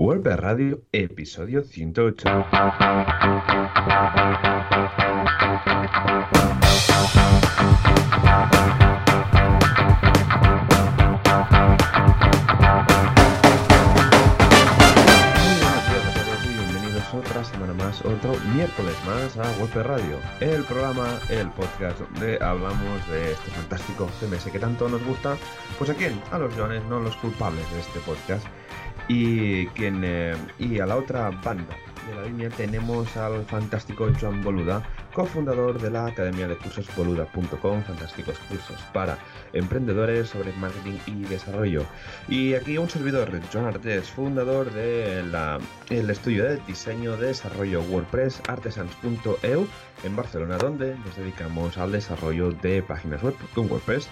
WordPress Radio, episodio 108. otra semana más, otro miércoles más a WordPress Radio, el programa, el podcast donde hablamos de este fantástico CMS que tanto nos gusta. Pues a quién? A los Joanes, no los culpables de este podcast. Y, quien, eh, y a la otra banda de la línea tenemos al fantástico Joan Boluda, cofundador de la academia de cursos boluda.com, fantásticos cursos para emprendedores sobre marketing y desarrollo. Y aquí un servidor, Joan Artes, fundador del el estudio de diseño de desarrollo WordPress artesans.eu en Barcelona, donde nos dedicamos al desarrollo de páginas web con WordPress.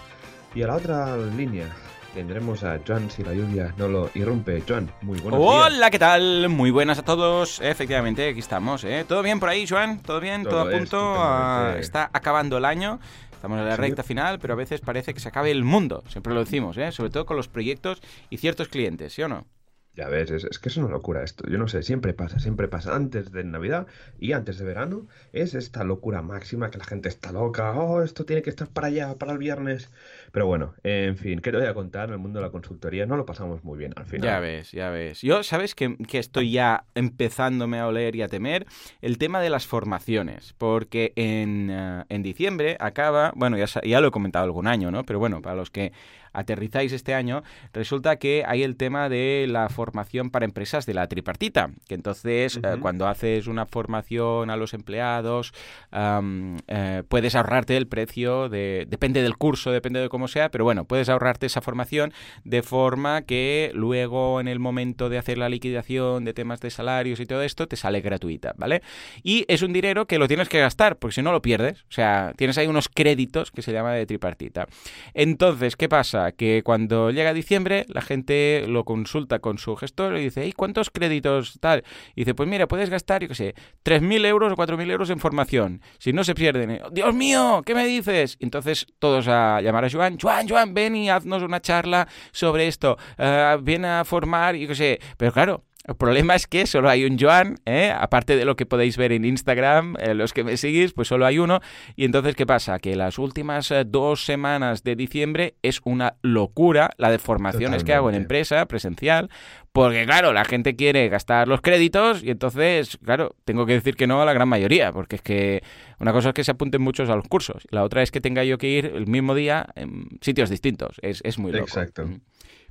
Y a la otra línea tendremos a Joan si la lluvia no lo irrumpe. Joan, muy buenos Hola, ¿qué tal? Muy buenas a todos. Efectivamente, aquí estamos. ¿eh? ¿Todo bien por ahí, Joan? ¿Todo bien? ¿Todo, a punto? Ah, está acabando el año. Estamos en la recta final, pero a veces parece que se acabe el mundo. Siempre lo decimos, ¿eh? sobre todo con los proyectos y ciertos clientes, ¿sí o no? Ya ves, es, que es una locura esto. Yo no sé, siempre pasa, siempre pasa. Antes de Navidad y antes de verano es esta locura máxima que la gente está loca. Oh, esto tiene que estar para allá, para el viernes. Pero bueno, en fin, ¿qué te voy a contar? En el mundo de la consultoría no lo pasamos muy bien al final. Ya ves, ya ves. Yo, ¿sabes que, estoy ya empezándome a oler y a temer? El tema de las formaciones. Porque en, eh, en diciembre acaba, bueno, ya, ya lo he comentado algún año, ¿no? Pero bueno, para los que aterrizáis este año, resulta que hay el tema de la formación para empresas de la tripartita, que entonces eh, cuando haces una formación a los empleados, eh, puedes ahorrarte el precio, de, depende del curso, depende de cómo sea, pero bueno, puedes ahorrarte esa formación de forma que luego en el momento de hacer la liquidación de temas de salarios y todo esto, te sale gratuita, ¿vale? Y es un dinero que lo tienes que gastar, porque si no lo pierdes, o sea, tienes ahí unos créditos que se llama de tripartita. Entonces, ¿qué pasa? Que cuando llega diciembre, la gente lo consulta con su gestor y dice, ¿y cuántos créditos tal? Y dice, pues mira, puedes gastar, yo qué sé, 3.000 euros o 4.000 euros en formación. Si no se pierden, Dios mío, ¿qué me dices? Entonces todos a llamar a Joan, Joan, Joan, ven y haznos una charla sobre esto, uh, ven a formar, yo qué sé. Pero claro, el problema es que solo hay un Joan, ¿eh? aparte de lo que podéis ver en Instagram, eh, los que me seguís, pues solo hay uno. Y entonces, ¿qué pasa? Que las últimas eh, dos semanas de diciembre es una locura la de formaciones que hago en empresa, presencial, porque claro, la gente quiere gastar los créditos y entonces, claro, tengo que decir que no a la gran mayoría, porque es que una cosa es que se apunten muchos a los cursos, la otra es que tenga yo que ir el mismo día en sitios distintos. Es, es muy loco. Exacto.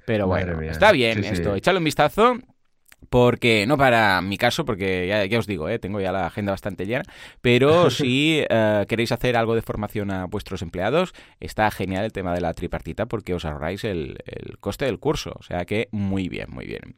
Pero bueno, está bien esto. Echadle un vistazo porque, no para mi caso, porque ya, os digo, ¿eh? tengo ya la agenda bastante llena, pero si eh, queréis hacer algo de formación a vuestros empleados, está genial el tema de la tripartita porque os ahorráis el, el coste del curso. O sea que muy bien, muy bien.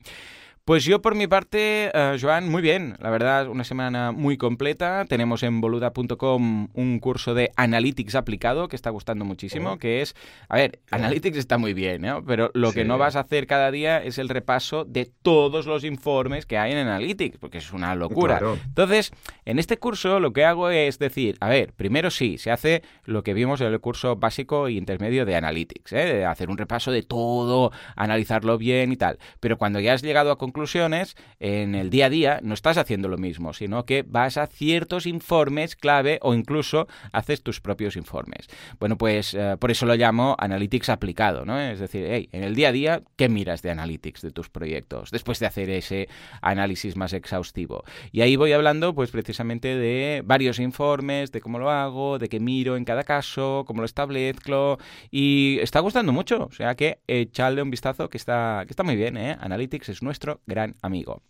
Pues yo por mi parte, uh, Joan, muy bien. La verdad, una semana muy completa. Tenemos en boluda.com un curso de Analytics aplicado que está gustando muchísimo, oh. que es, a ver, Analytics está muy bien, ¿no? Pero lo que no vas a hacer cada día es el repaso de todos los informes que hay en Analytics, porque es una locura. Entonces, en este curso lo que hago es decir, a ver, primero sí, se hace lo que vimos en el curso básico e intermedio de Analytics, ¿eh? hacer un repaso de todo, analizarlo bien y tal. Pero cuando ya has llegado a concluir conclusiones, en el día a día no estás haciendo lo mismo, sino que vas a ciertos informes clave o incluso haces tus propios informes. Bueno, pues eh, por eso lo llamo Analytics aplicado, ¿no? Es decir, hey, en el día a día, ¿qué miras de Analytics de tus proyectos después de hacer ese análisis más exhaustivo? Y ahí voy hablando, pues precisamente de varios informes, de cómo lo hago, de qué miro en cada caso, cómo lo establezco y está gustando mucho, o sea que echadle un vistazo que está, que está muy bien, ¿eh? Analytics es nuestro gran amigo.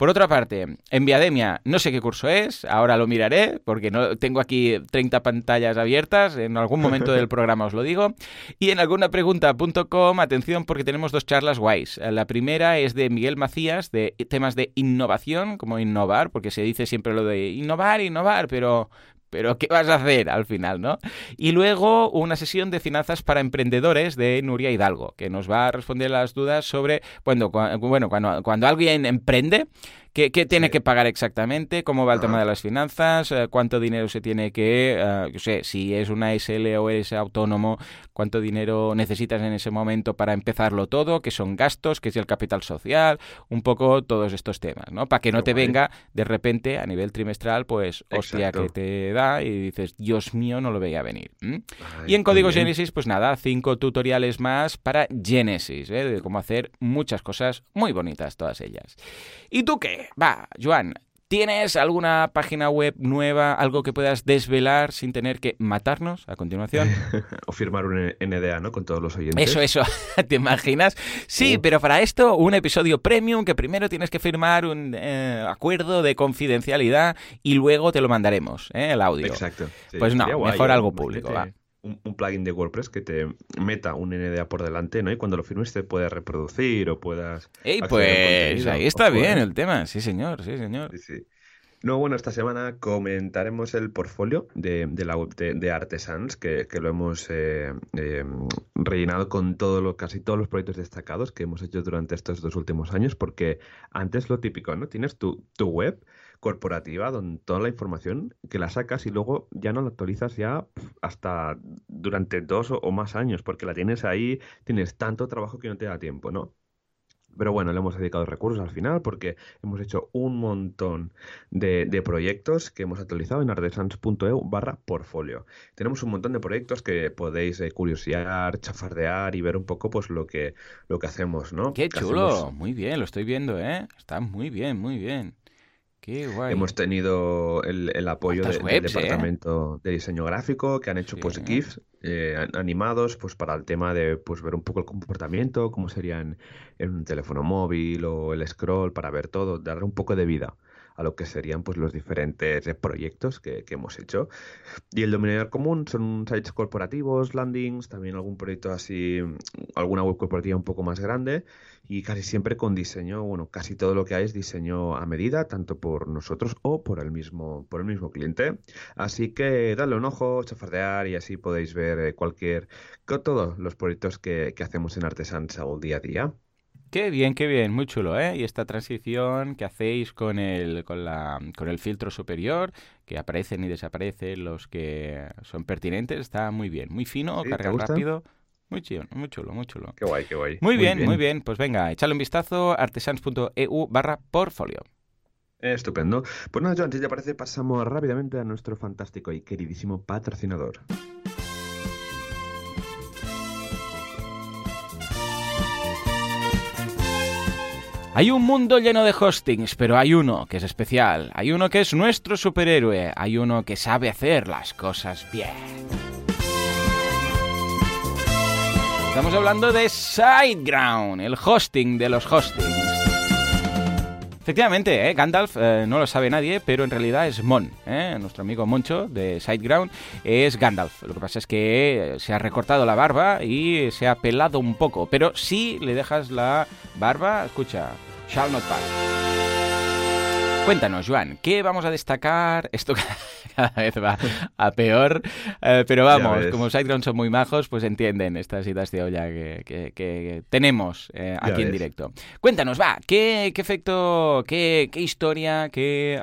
Por otra parte, en Viademia, no sé qué curso es, ahora lo miraré, porque no tengo aquí 30 pantallas abiertas, en algún momento del programa os lo digo. Y en algunapregunta.com, atención, porque tenemos dos charlas guays. La primera es de Miguel Macías, de temas de innovación, como innovar, porque se dice siempre lo de innovar, innovar, pero, pero ¿qué vas a hacer al final, no? Y luego una sesión de finanzas para emprendedores de Nuria Hidalgo, que nos va a responder las dudas sobre, bueno, bueno cuando, cuando alguien emprende, ¿Qué, tiene que pagar exactamente? ¿Cómo va el tema de las finanzas? Eh, ¿Cuánto dinero se tiene que, uh, sé, si es una SL o eres autónomo, cuánto dinero necesitas en ese momento para empezarlo todo? ¿Qué son gastos? ¿Qué es el capital social? Un poco todos estos temas, ¿no? Para que no te venga de repente a nivel trimestral, pues, hostia, que te da y dices, Dios mío, no lo veía venir. y en Código Genesis, pues nada, cinco tutoriales más para Genesis, ¿eh? de cómo hacer muchas cosas muy bonitas, todas ellas. ¿Y tú qué? Va, Joan, ¿Tienes alguna página web nueva, algo que puedas desvelar sin tener que matarnos a continuación? o firmar un NDA, ¿no? Con todos los oyentes. Eso, eso. ¿Te imaginas? Sí, pero para esto un episodio premium que primero tienes que firmar un eh, acuerdo de confidencialidad y luego te lo mandaremos, ¿eh? el audio. Exacto. Pues no, mejor algo público, va un, plugin de WordPress que te meta un NDA por delante, ¿no? Y cuando lo firmes te puede reproducir o puedas... ¡Ey, pues ahí está bien el tema! Sí, señor, sí, señor. Sí, No, bueno, esta semana comentaremos el portfolio de, de la web de, Artesans, que, que, lo hemos eh, eh, rellenado con todo lo, casi todos los proyectos destacados que hemos hecho durante estos dos últimos años, porque antes lo típico, ¿no? Tienes tu, tu web corporativa donde toda la información que la sacas y luego ya no la actualizas ya hasta durante dos o, más años, porque la tienes ahí, tienes tanto trabajo que no te da tiempo, ¿no? Pero bueno, le hemos dedicado recursos al final porque hemos hecho un montón de, proyectos que hemos actualizado en artesans.eu barra portfolio. Tenemos un montón de proyectos que podéis eh, curiosear, chafardear y ver un poco pues lo que, lo que hacemos, ¿no? Qué chulo, muy bien, lo estoy viendo, ¿eh? Está muy bien, muy bien. Hemos tenido el, apoyo del ¿eh? departamento de diseño gráfico que han hecho pues GIFs eh, animados pues para el tema de pues ver un poco el comportamiento, cómo sería en, un teléfono móvil o el scroll para ver todo, darle un poco de vida a lo que serían pues los diferentes proyectos que, hemos hecho. Y el denominador común son sites corporativos, landings, también algún proyecto así, alguna web corporativa un poco más grande y casi siempre con diseño, bueno, casi todo lo que hay es diseño a medida, tanto por nosotros o por el mismo, por el mismo cliente. Así que dale un ojo, chafardear y así podéis ver eh, cualquier, todos los proyectos que, hacemos en Artesans al día a día. Qué bien, qué bien, muy chulo, ¿eh? Y esta transición que hacéis con el, con la, con el filtro superior, que aparecen y desaparecen los que son pertinentes, está muy bien, muy fino, carga rápido. Muy chulo, muy chulo, muy chulo. Qué guay, qué guay. Muy, bien, muy bien. Pues venga, echadle un vistazo, artesans.eu barra portfolio. Estupendo. Pues nada, Joan, si te parece, pasamos rápidamente a nuestro fantástico y queridísimo patrocinador. Hay un mundo lleno de hostings, pero hay uno que es especial, hay uno que es nuestro superhéroe, hay uno que sabe hacer las cosas bien. Estamos hablando de SiteGround, el hosting de los hostings. Efectivamente, ¿eh? Gandalf eh, no lo sabe nadie, pero en realidad es Mon, ¿eh? nuestro amigo Moncho de SiteGround, es Gandalf. Lo que pasa es que se ha recortado la barba y se ha pelado un poco, pero si le dejas la barba, escucha, shall not pass. Cuéntanos, Joan, ¿qué vamos a destacar? Esto cada vez va a peor, eh, pero vamos, como SiteGround son muy majos, pues entienden estas citas de olla que, tenemos eh, aquí en directo. Cuéntanos, va, ¿qué, efecto, qué, historia, qué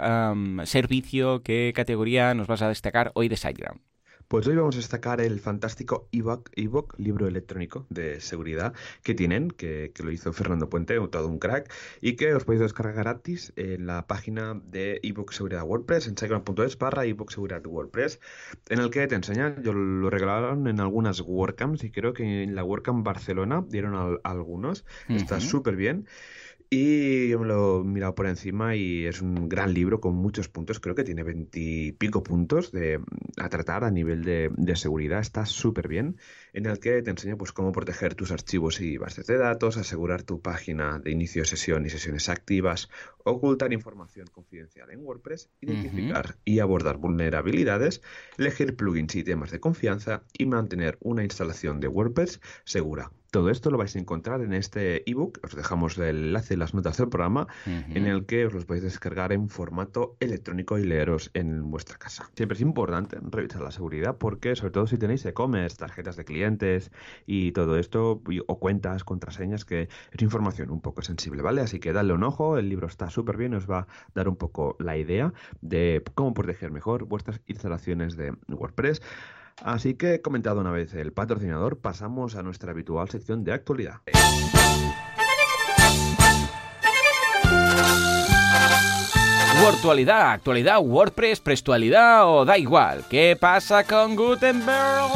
servicio, qué categoría nos vas a destacar hoy de SiteGround? Pues hoy vamos a destacar el fantástico ebook, libro electrónico de seguridad que tienen, que, lo hizo Fernando Puente, todo un crack, y que os podéis descargar gratis en la página de ebook seguridad WordPress, en siteground.es barra ebook seguridad WordPress, en el que te enseñan, yo lo regalaron en algunas WordCamps y creo que en la WordCamp Barcelona dieron algunos, está súper bien. Y yo me lo he mirado por encima y es un gran libro con muchos puntos. Creo que tiene veintipico puntos de, a tratar a nivel de, de seguridad. Está súper bien. En el que te enseña pues, cómo proteger tus archivos y bases de datos, asegurar tu página de inicio de sesión y sesiones activas, ocultar información confidencial en WordPress, identificar y abordar vulnerabilidades, elegir plugins y temas de confianza y mantener una instalación de WordPress segura Todo esto lo vais a encontrar en este ebook, os dejamos el enlace en las notas del programa, en el que os los podéis descargar en formato electrónico y leeros en vuestra casa. Siempre es importante revisar la seguridad porque, sobre todo si tenéis e-commerce, tarjetas de clientes y todo esto, o cuentas, contraseñas, que es información un poco sensible, ¿vale? Así que dadle un ojo, el libro está súper bien, os va a dar un poco la idea de cómo proteger mejor vuestras instalaciones de WordPress. Así que, comentado una vez el patrocinador, pasamos a nuestra habitual sección de actualidad. Actualidad, actualidad, WordPress, prestualidad o da igual. ¿Qué pasa con Gutenberg?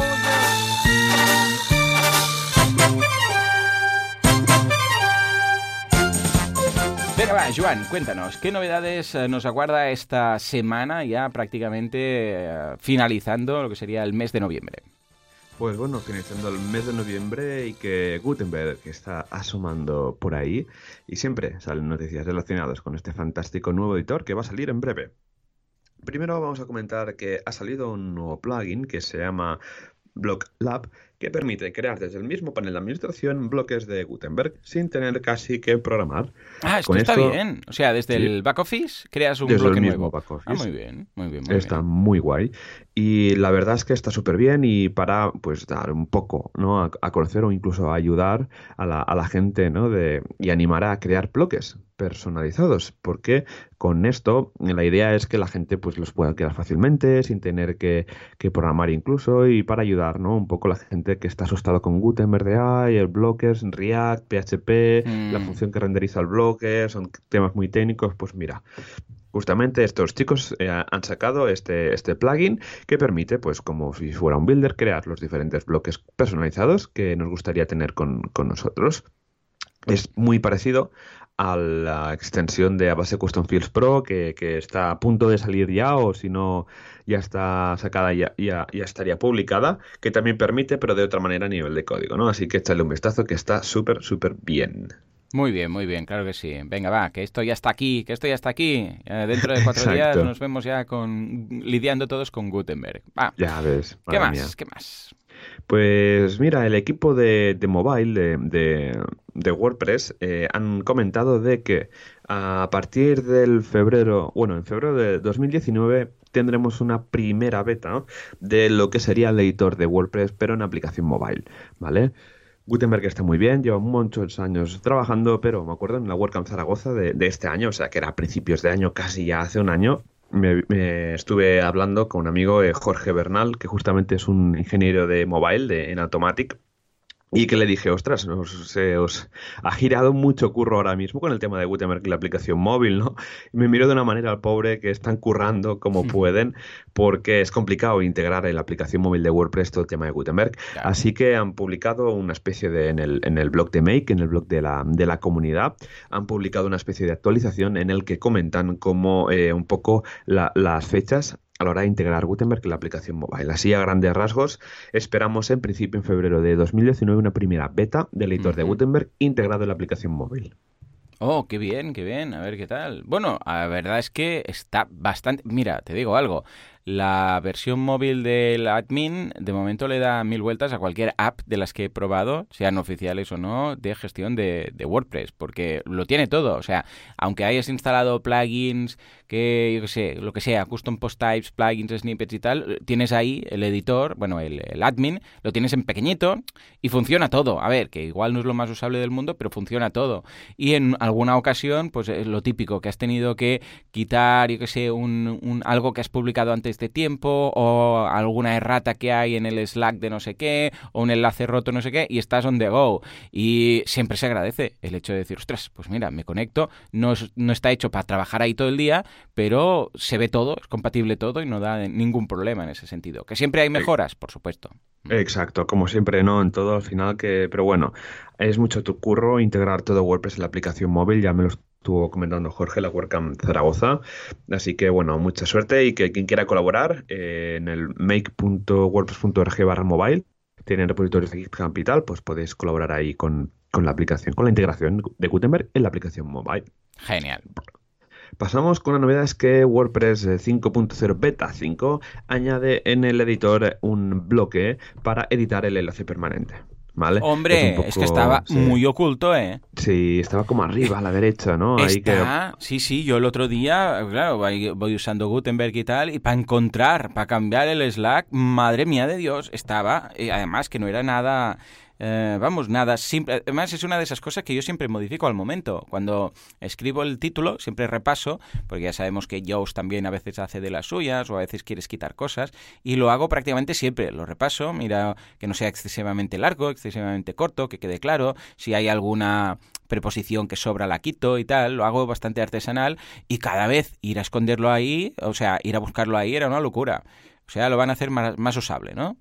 Venga, va, Joan, cuéntanos, ¿qué novedades eh, nos aguarda esta semana ya prácticamente eh, finalizando lo que sería el mes de noviembre? Pues bueno, finalizando el mes de noviembre y que Gutenberg está asomando por ahí y siempre salen noticias relacionadas con este fantástico nuevo editor que va a salir en breve. Primero vamos a comentar que ha salido un nuevo plugin que se llama Block Lab que permite crear desde el mismo panel de administración bloques de Gutenberg sin tener casi que programar. Ah, esto está bien. O sea, desde el back office creas un bloque nuevo. Ah, muy bien, muy bien. está muy guay. Y la verdad es que está súper bien y para pues dar un poco ¿no? a, conocer o incluso ayudar a la, a la gente ¿no? de, y animar a crear bloques personalizados, porque con esto la idea es que la gente pues los pueda crear fácilmente, sin tener que, que programar incluso, y para ayudar ¿no? un poco a la gente que está asustado con Gutenberg de AI, el Blockers, React, PHP, la mm. función que renderiza el Blocker, son temas muy técnicos, pues mira, justamente estos chicos eh, han sacado este, este plugin que permite, pues como si fuera un builder, crear los diferentes bloques personalizados que nos gustaría tener con, con nosotros. Es muy parecido a la extensión de base Custom Fields Pro que, está a punto de salir ya o si no ya está sacada ya, ya, ya, estaría publicada que también permite pero de otra manera a nivel de código ¿no? así que échale un vistazo que está súper súper bien muy bien, muy bien, claro que sí. Venga, va, que esto ya está aquí, que esto ya está aquí. Eh, dentro de cuatro días nos vemos ya con lidiando todos con Gutenberg. Va. Ya ves. ¿Qué más? ¿Qué más? Pues mira, el equipo de, mobile de, WordPress eh, han comentado de que a partir del febrero, bueno, en febrero de 2019 tendremos una primera beta de lo que sería el editor de WordPress, pero en aplicación mobile, ¿vale? Gutenberg está muy bien, lleva muchos años trabajando, pero me acuerdo en la WordCamp Zaragoza de, este año, o sea que era a principios de año, casi ya hace un año, me, estuve hablando con un amigo, eh, Jorge Bernal, que justamente es un ingeniero de mobile en Automatic, y que le dije, ostras, se os ha girado mucho curro ahora mismo con el tema de Gutenberg y la aplicación móvil, ¿no? Y me miro de una manera al pobre que están currando como pueden, porque es complicado integrar en la aplicación móvil de WordPress todo el tema de Gutenberg. Así que han publicado una especie de, en el, en el blog de Make, en el blog de la, de la comunidad, han publicado una especie de actualización en el que comentan como eh, un poco las fechas a la hora de integrar Gutenberg en la aplicación móvil. Así, a grandes rasgos, esperamos en principio en febrero de 2019 una primera beta del editor de Gutenberg integrado en la aplicación móvil. Oh, qué bien, qué bien. A ver qué tal. Bueno, la verdad es que está bastante. Mira, te digo algo. La versión móvil del admin de momento le da mil vueltas a cualquier app de las que he probado, sean oficiales o no, de gestión de, WordPress, porque lo tiene todo. O sea, aunque hayas instalado plugins, que yo qué sé, lo que sea, custom post types, plugins, snippets y tal, tienes ahí el editor, bueno, el, el admin, lo tienes en pequeñito y funciona todo. A ver, que igual no es lo más usable del mundo, pero funciona todo. Y en alguna ocasión, pues es lo típico, que has tenido que quitar, yo qué sé, un, un algo que has publicado antes este tiempo o alguna errata que hay en el Slack de no sé qué o un enlace roto no sé qué y estás on the go. Y siempre se agradece el hecho de decir, ostras, pues mira, me conecto, no, no está hecho para trabajar ahí todo el día, pero se ve todo, es compatible todo y no da ningún problema en ese sentido. Que siempre hay mejoras, por supuesto. Exacto, como siempre, ¿no? En todo al final que, pero bueno, es mucho tu curro integrar todo WordPress en la aplicación móvil, ya me lo estuvo comentando Jorge, la WordCamp Zaragoza. Así que bueno, mucha suerte y que quien quiera colaborar eh, en el make.wordpress.org barra mobile, tienen repositorios de GitHub y tal, pues podéis colaborar ahí con, con la aplicación, con la integración de Gutenberg en la aplicación mobile. Genial. Pasamos con la novedad es que WordPress 5.0 Beta 5 añade en el editor un bloque para editar el enlace permanente. ¿Vale? Hombre, es, que estaba muy oculto, ¿eh? Sí, estaba como arriba, a la derecha, ¿no? Ahí Sí, sí, yo el otro día, claro, voy, usando Gutenberg y tal, y para encontrar, para cambiar el Slack, madre mía de Dios, estaba, y además que no era nada eh, vamos, nada, simple. Además, es una de esas cosas que yo siempre modifico al momento. Cuando escribo el título, siempre repaso, porque ya sabemos que Jones también a veces hace de las suyas o a veces quieres quitar cosas, y lo hago prácticamente siempre. Lo repaso, mira que no sea excesivamente largo, excesivamente corto, que quede claro. Si hay alguna preposición que sobra la quito y tal, lo hago bastante artesanal y cada vez ir a esconderlo ahí, o sea, ir a buscarlo ahí era una locura. O sea, lo van a hacer más, más usable, ¿no?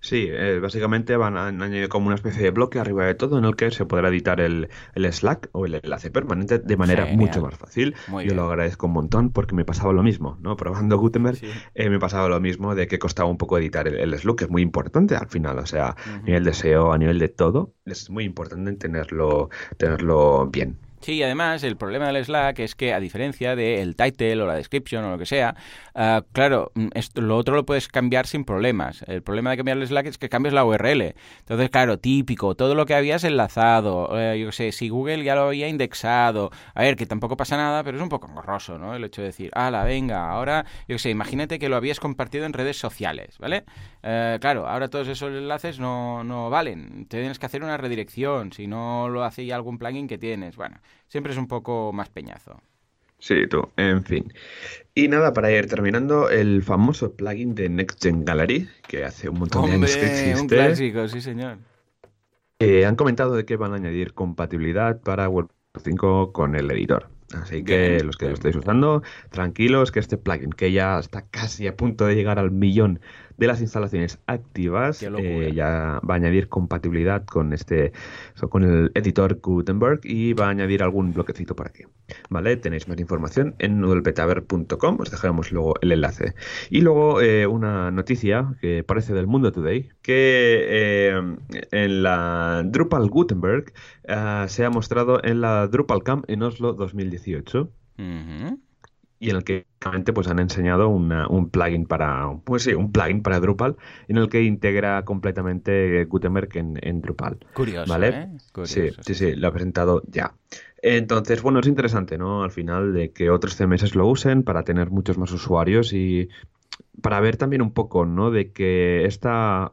Sí, eh, básicamente van a añadir como una especie de bloque arriba de todo en el que se podrá editar el, el Slack o el enlace permanente de manera mucho más fácil. Yo lo agradezco un montón porque me pasaba lo mismo, ¿no? Probando Gutenberg eh, me pasaba lo mismo de que costaba un poco editar el, Slack, que es muy importante al final, o sea, a nivel de SEO, a nivel de todo, es muy importante tenerlo, tenerlo bien. Sí, además el problema del Slack es que a diferencia del title o la description o lo que sea, ah, claro, mm, esto, lo otro lo puedes cambiar sin problemas. El problema de cambiar el Slack es que cambias la URL. Entonces, claro, típico, todo lo que habías enlazado, eh, yo sé, si Google ya lo había indexado, a ver, que tampoco pasa nada, pero es un poco engorroso, ¿no? El hecho de decir, ala, venga, ahora, yo sé, imagínate que lo habías compartido en redes sociales, ¿vale? Eh, claro, ahora todos esos enlaces no, no valen. Tienes que hacer una redirección, si no lo hace ya algún plugin que tienes, bueno siempre es un poco más peñazo. Sí, tú, en fin. Y nada, para ir terminando, el famoso plugin de NextGen Gallery, que hace un montón de años que existe. un clásico, sí señor. Eh, han comentado de que van a añadir compatibilidad para WordPress 5 con el editor. Así que los que lo estéis usando, tranquilos que este plugin, que ya está casi a punto de llegar al millón de las instalaciones activas eh, ya va a añadir compatibilidad con este con el editor Gutenberg y va a añadir algún bloquecito por aquí. ¿Vale? Tenéis más información en noodlepetaver.com, os dejaremos luego el enlace. Y luego eh, una noticia que parece del Mundo Today, que eh, en la Drupal Gutenberg se ha mostrado en la DrupalCamp en Oslo 2018 y en el que pues han enseñado un plugin para pues sí, un plugin para Drupal en el que integra completamente Gutenberg en, Drupal. Curioso, ¿vale? ¿eh? sí, sí, sí, lo ha presentado ya. Entonces, bueno, es interesante, ¿no? Al final de que otros CMS lo usen para tener muchos más usuarios y para ver también un poco, ¿no? De que esta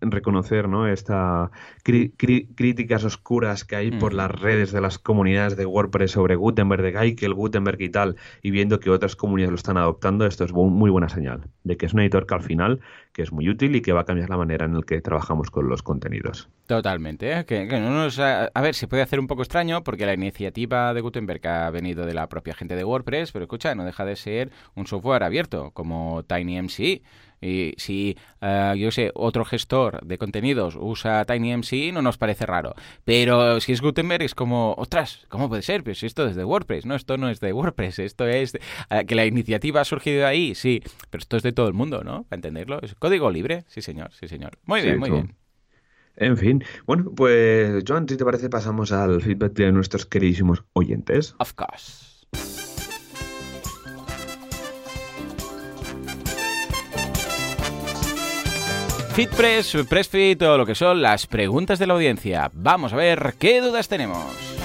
reconocer ¿no? estas críticas oscuras que hay por las redes de las comunidades de WordPress sobre Gutenberg, de Geikel, Gutenberg y tal, y viendo que otras comunidades lo están adoptando, esto es muy buena señal de que es un editor que al final que es muy útil y que va a cambiar la manera en la que trabajamos con los contenidos. Totalmente. ¿eh? Que, no a, ver, se puede hacer un poco extraño porque la iniciativa de Gutenberg ha venido de la propia gente de WordPress, pero escucha, no deja de ser un software abierto como TinyMC. Y si, uh, yo sé, otro gestor de contenidos usa TinyMC, no nos parece raro. Pero si es Gutenberg, es como, ostras, ¿cómo puede ser? Pues esto es de WordPress. No, esto no es de WordPress. Esto es uh, que la iniciativa ha surgido de ahí, sí. Pero esto es de todo el mundo, ¿no? Para entenderlo. Es código libre, sí, señor, sí, señor. Muy bien, muy bien. En fin, bueno, pues Joan, si te parece, pasamos al feedback de nuestros queridísimos oyentes. Of course. FitPress, PressFit o lo que son las preguntas de la audiencia. Vamos a ver qué dudas tenemos.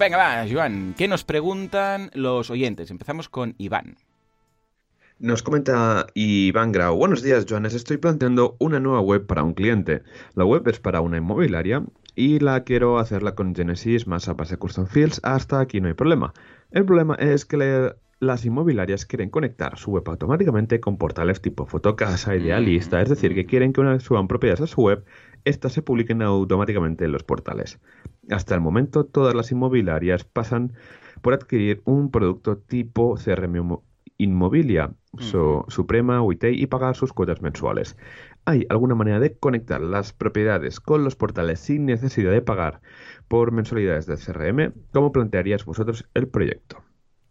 Venga, va, Joan, ¿qué nos preguntan los oyentes? Empezamos con Iván. Nos comenta Iván Grau. Buenos días, Joanes. Estoy planteando una nueva web para un cliente. La web es para una inmobiliaria y la quiero hacerla con Genesis más a base custom fields. Hasta aquí no hay problema. El problema es que le las inmobiliarias quieren conectar su web automáticamente con portales tipo Fotocasa, Idealista, es decir, que quieren que una vez suban propiedades a su web, éstas se publiquen automáticamente en los portales. Hasta el momento, todas las inmobiliarias pasan por adquirir un producto tipo CRM Inmobilia, Suprema, UIT y pagar sus cuotas mensuales. ¿Hay alguna manera de conectar las propiedades con los portales sin necesidad de pagar por mensualidades de CRM? ¿Cómo plantearías vosotros el proyecto?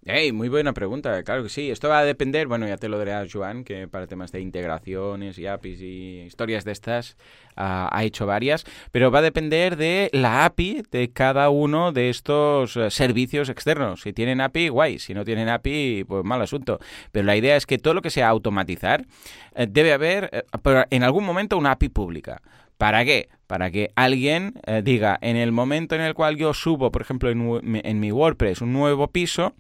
Hey, muy buena pregunta, claro que sí. Esto va a depender, bueno, ya te lo dirá Joan, que para temas de integraciones y APIs y historias de estas uh, ha hecho varias, pero va a depender de la API de cada uno de estos uh, servicios externos. Si tienen API, guay. Si no tienen API, pues mal asunto. Pero la idea es que todo lo que sea automatizar, uh, debe haber en algún momento una API pública. ¿Para qué? Para que alguien eh, diga, en el momento en el cual yo subo, por ejemplo, en, mi WordPress un nuevo piso,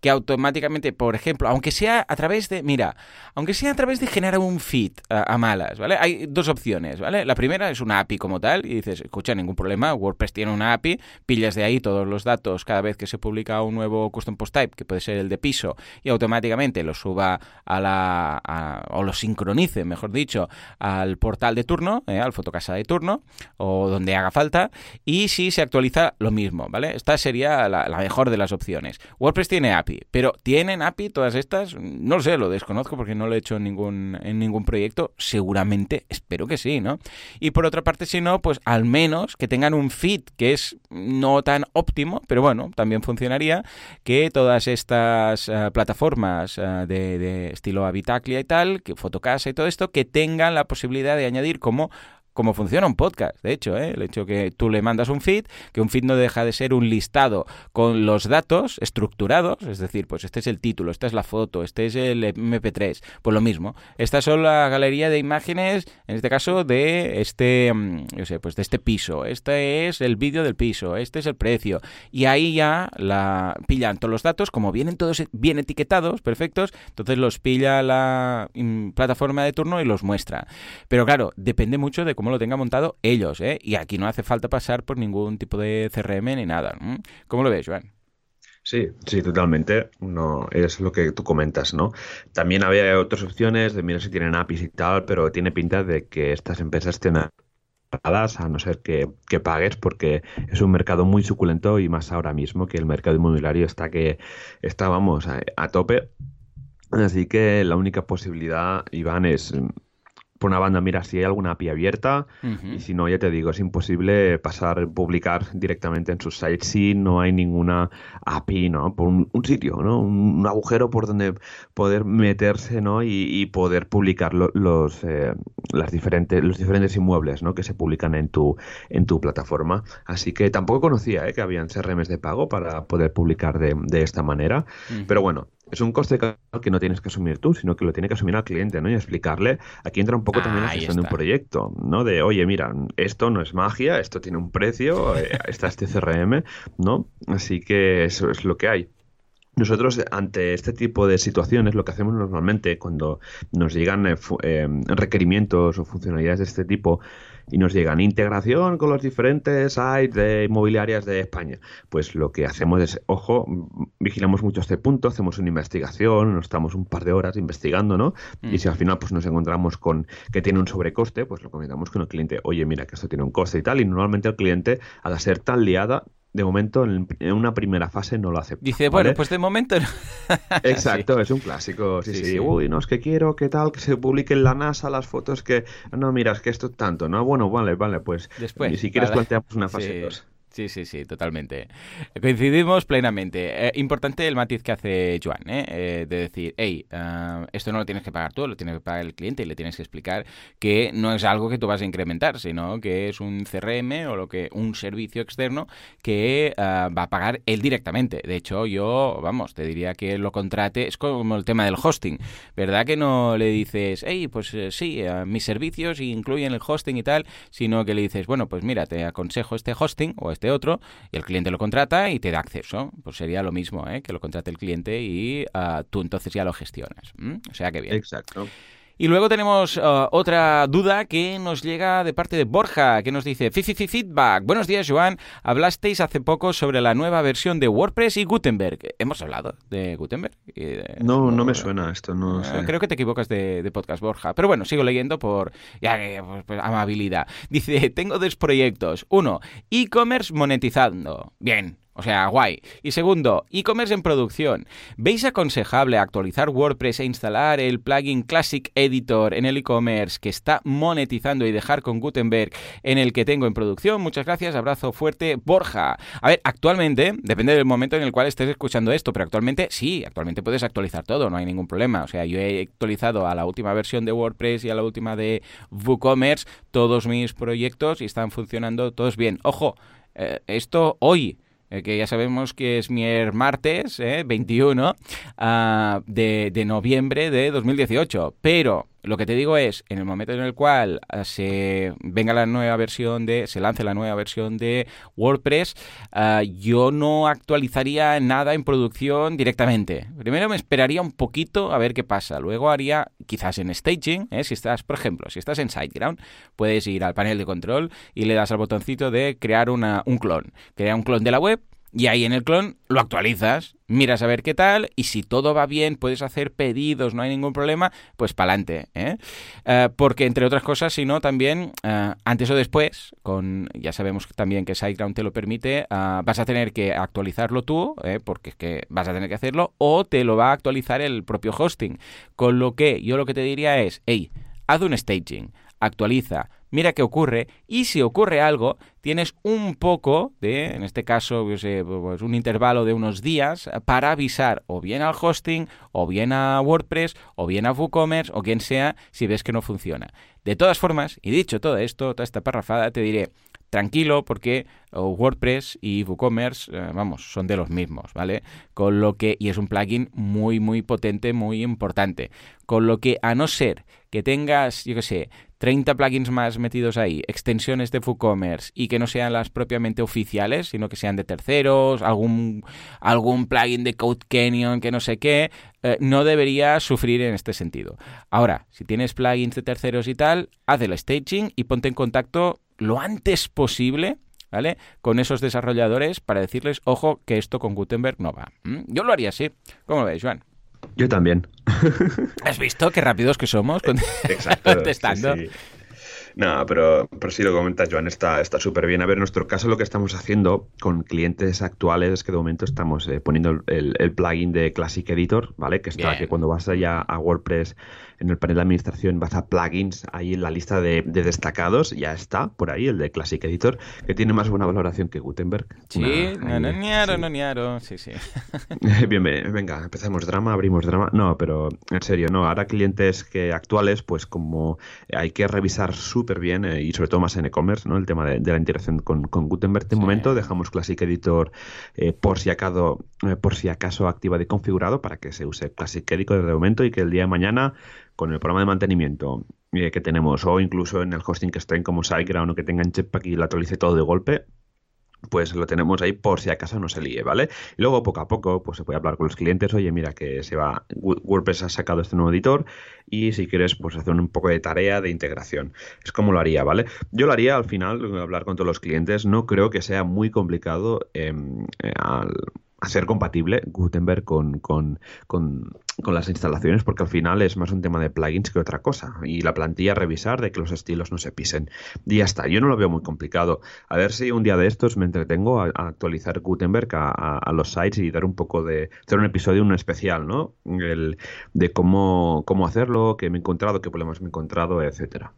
que automáticamente, por ejemplo, aunque sea a través de, mira, aunque sea a través de generar un feed a, malas, ¿vale? Hay dos opciones, ¿vale? La primera es una API como tal y dices, escucha, ningún problema, WordPress tiene una API, pillas de ahí todos los datos cada vez que se publica un nuevo custom post type, que puede ser el de piso, y automáticamente lo suba a la, o lo sincronice, mejor dicho, al portal de turno, ¿eh? al fotocasa de turno, o donde haga falta, y si se actualiza lo mismo, ¿vale? Esta sería la mejor de las opciones. WordPress tiene API pero ¿tienen API todas estas? No lo sé, lo desconozco porque no lo he hecho en ningún, en ningún proyecto. Seguramente, espero que sí, ¿no? Y por otra parte, si no, pues al menos que tengan un feed que es no tan óptimo, pero bueno, también funcionaría que todas estas uh, plataformas uh, de, de, estilo Habitaclia y tal, que Fotocasa y todo esto, que tengan la posibilidad de añadir como como funciona un podcast, de hecho, ¿eh? el hecho que tú le mandas un feed, que un feed no deja de ser un listado con los datos estructurados, es decir, pues este es el título, esta es la foto, este es el MP3, pues lo mismo. Esta son la galería de imágenes, en este caso de este, mm, yo sé, pues de este piso, este es el vídeo del piso, este es el precio, y ahí ya la pillan todos los datos, como vienen todos bien etiquetados, perfectos, entonces los pilla la mm, plataforma de turno y los muestra. Pero claro, depende mucho de cómo lo tenga montado ellos, ¿eh? Y aquí no hace falta pasar por ningún tipo de CRM ni nada. ¿Cómo lo ves, Joan? Sí, sí, totalmente. No, es lo que tú comentas, ¿no? También había otras opciones de mirar si tienen APIs y tal, pero tiene pinta de que estas empresas tienen a no ser que, que, pagues, porque es un mercado muy suculento y más ahora mismo que el mercado inmobiliario está que está, vamos, a tope. Así que la única posibilidad, Iván, es por una banda, mira si hay alguna API abierta y si no, ya te digo, es imposible pasar, publicar directamente en sus sites si no hay ninguna API, ¿no? Por un, sitio, ¿no? Un, agujero por donde poder meterse, ¿no? Y, poder publicar los, eh, las diferentes, los diferentes inmuebles, ¿no? Que se publican en tu, en tu plataforma. Así que tampoco conocía, ¿eh? Que habían CRMs de pago para poder publicar de, de esta manera. Pero bueno, es un coste que no tienes que asumir tú, sino que lo tiene que asumir al cliente, ¿no? Y explicarle, aquí entra un poco también la gestión de un proyecto, ¿no? De, oye, mira, esto no es magia, esto tiene un precio, eh, está este CRM, ¿no? Así que eso es lo que hay. Nosotros, ante este tipo de situaciones, lo que hacemos normalmente cuando nos llegan eh, eh, requerimientos o funcionalidades de este tipo, y nos llegan integración con los diferentes sites de inmobiliarias de España. Pues lo que hacemos es, ojo, vigilamos mucho este punto, hacemos una investigación, nos estamos un par de horas investigando, ¿no? Y si al final pues nos encontramos con que tiene un sobrecoste, pues lo comentamos con el cliente, oye, mira que esto tiene un coste y tal, y normalmente el cliente, al ser tan liada, de momento en, una primera fase no lo acepta. Dice, bueno, pues de momento Exacto, es un clásico. Sí, sí, Uy, no es que quiero que tal, que se publique en la NASA las fotos que... No, mira, es que esto tanto, ¿no? Bueno, vale, vale, pues... Después. Y si quieres planteamos una fase 2. Sí, sí, sí, totalmente. Coincidimos plenamente. Eh, importante el matiz que hace Joan, ¿eh? eh de decir, hey, uh, esto no lo tienes que pagar tú, lo tiene que pagar el cliente y le tienes que explicar que no es algo que tú vas a incrementar, sino que es un CRM o lo que un servicio externo que uh, va a pagar él directamente. De hecho, yo, vamos, te diría que lo contrate, es como el tema del hosting, ¿verdad? Que no le dices, hey, pues eh, sí, mis servicios incluyen el hosting y tal, sino que le dices, bueno, pues mira, te aconsejo este hosting o este otro, y el cliente lo contrata y te da acceso. Pues sería lo mismo, ¿eh? que lo contrate el cliente y uh, tú entonces ya lo gestionas. O sea que bien. Exacto. Y luego tenemos uh, otra duda que nos llega de parte de Borja, que nos dice, feedback. Buenos días, Joan. Hablasteis hace poco sobre la nueva versión de WordPress y Gutenberg. ¿Hemos hablado de Gutenberg? no, no me suena esto, no ah, Creo que te equivocas de, podcast, Borja. Pero bueno, sigo leyendo por ya, pues, pues, amabilidad. Dice, tengo dos proyectos. Uno, e-commerce monetizando. Bien, O sea, guay. Y segundo, e-commerce en producción. ¿Veis aconsejable actualizar WordPress e instalar el plugin Classic Editor en el e-commerce que está monetizando y dejar con Gutenberg en el que tengo en producción? Muchas gracias, abrazo fuerte, Borja. A ver, actualmente, depende del momento en el cual estés escuchando esto, pero actualmente sí, actualmente puedes actualizar todo, no hay ningún problema. O sea, yo he actualizado a la última versión de WordPress y a la última de WooCommerce todos mis proyectos y están funcionando todos bien. Ojo, eh, esto hoy eh, que ya sabemos que es mi martes, 21 eh, ah, de, de noviembre de 2018. Pero lo que te digo es, en el momento en el cual ah, se venga la nueva versión de, se lance la nueva versión de WordPress, ah, yo no actualizaría nada en producción directamente. Primero me esperaría un poquito a ver qué pasa. Luego haría, quizás en staging, ¿eh? si estás, por ejemplo, si estás en SiteGround, puedes ir al panel de control y le das al botoncito de crear un clon. Crea un clon de la web y ahí en el clon lo actualizas, miras a ver qué tal y si todo va bien, puedes hacer pedidos, no hay ningún problema, pues para adelante. ¿eh? Eh, porque entre otras cosas, si no, también eh, antes o después, con ya sabemos también que SiteGround te lo permite, vas a tener que actualizarlo tú, porque es que vas a tener que hacerlo, o te lo va a actualizar el propio hosting. Con lo que yo lo que te diría es, hey, haz un staging, actualiza, mira qué ocurre y si ocurre algo, tienes un poco de, en este caso, pues, pues, un intervalo de unos días para avisar o bien al hosting, o bien a WordPress, o bien a WooCommerce, o quien sea, si ves que no funciona. De todas formas, y dicho todo esto, toda esta parrafada, te diré, tranquilo porque WordPress y WooCommerce, eh, vamos, son de los mismos, ¿vale? Con lo que, y es un plugin muy, muy potente, muy importante. Con lo que, a no ser que tengas, yo qué sé, 30 plugins más metidos ahí, extensiones de WooCommerce y que no sean las propiamente oficiales, sino que sean de terceros, algún, algún plugin de Code Canyon que no sé qué, eh, no debería sufrir en este sentido. Ahora, si tienes plugins de terceros y tal, haz el staging y ponte en contacto lo antes posible ¿vale? Con esos desarrolladores para decirles, ojo, que esto con Gutenberg no va. ¿Mm? Yo lo haría así. ¿Cómo lo ves, Joan? Yo también. ¿Has visto qué rápidos que somos contestando? No, pero, pero sí lo comenta Joan, está súper bien. A ver, en nuestro caso lo que estamos haciendo con clientes actuales es que de momento estamos eh, poniendo el, plugin de Classic Editor, ¿vale? Que está, que cuando vas allá a WordPress en el panel de administración vas a plugins, ahí en la lista de, destacados, ya está por ahí el de Classic Editor, que tiene más buena valoración que Gutenberg. Sí, no, no, no, sí, sí. bien, venga, empezamos drama, abrimos drama. No, pero en serio, no, ahora clientes que actuales, pues como hay que revisar súper bien eh, y sobre todo más en e-commerce, ¿no? El tema de, la integración con, Gutenberg. De momento dejamos Classic Editor eh, por, si acaso, eh, por si acaso activado y configurado para que se use Classic Editor de momento y que el día de mañana con el programa de mantenimiento eh, que tenemos o incluso en el hosting que estén como SiteGround o que tengan Jetpack y lo actualice todo de golpe, pues lo tenemos ahí por si acaso no se líe, ¿vale? Y luego poco a poco pues se puede hablar con los clientes, oye, mira que se va, WordPress ha sacado este nuevo editor y si quieres pues hacer un poco de tarea de integración. Es como lo haría, ¿vale? Yo lo haría al final, hablar con todos los clientes, no creo que sea muy complicado em, eh, al hacer compatible Gutenberg con, con, con, las instalaciones, porque al final es más un tema de plugins que otra cosa. Y la plantilla revisar de que los estilos no se pisen. Y ya está, yo no lo veo muy complicado. A ver si un día de estos me entretengo a, actualizar Gutenberg a, los sites y dar un poco de. hacer un episodio, un especial, ¿no? El, de cómo, cómo hacerlo, qué me he encontrado, qué problemas me he encontrado, etcétera.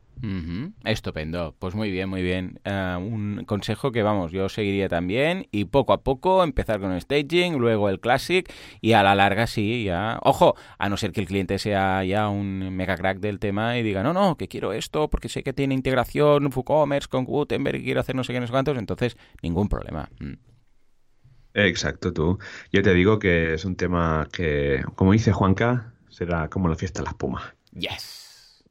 Estupendo, pues muy bien, muy bien. Eh, un consejo que vamos, yo seguiría también y poco a poco empezar con el staging, luego el classic y a la larga sí, ya. Ojo, a no ser que el cliente sea ya un mega crack del tema y diga, no, no, que quiero esto porque sé que tiene integración WooCommerce con Gutenberg y quiero hacer no sé qué, no sé cuántos, entonces ningún problema. Mm. Exacto, tú. Yo te digo que es un tema que, como dice Juanca, será como la fiesta de la espuma. Yes.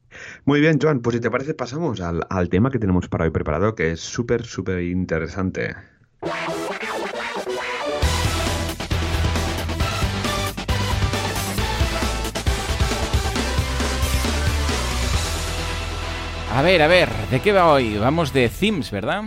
Muy bien, Joan, pues si te parece pasamos al, tema que tenemos para hoy preparado, que es súper, súper interesante. A ver, a ver, ¿de qué va hoy? Vamos de themes, ¿verdad?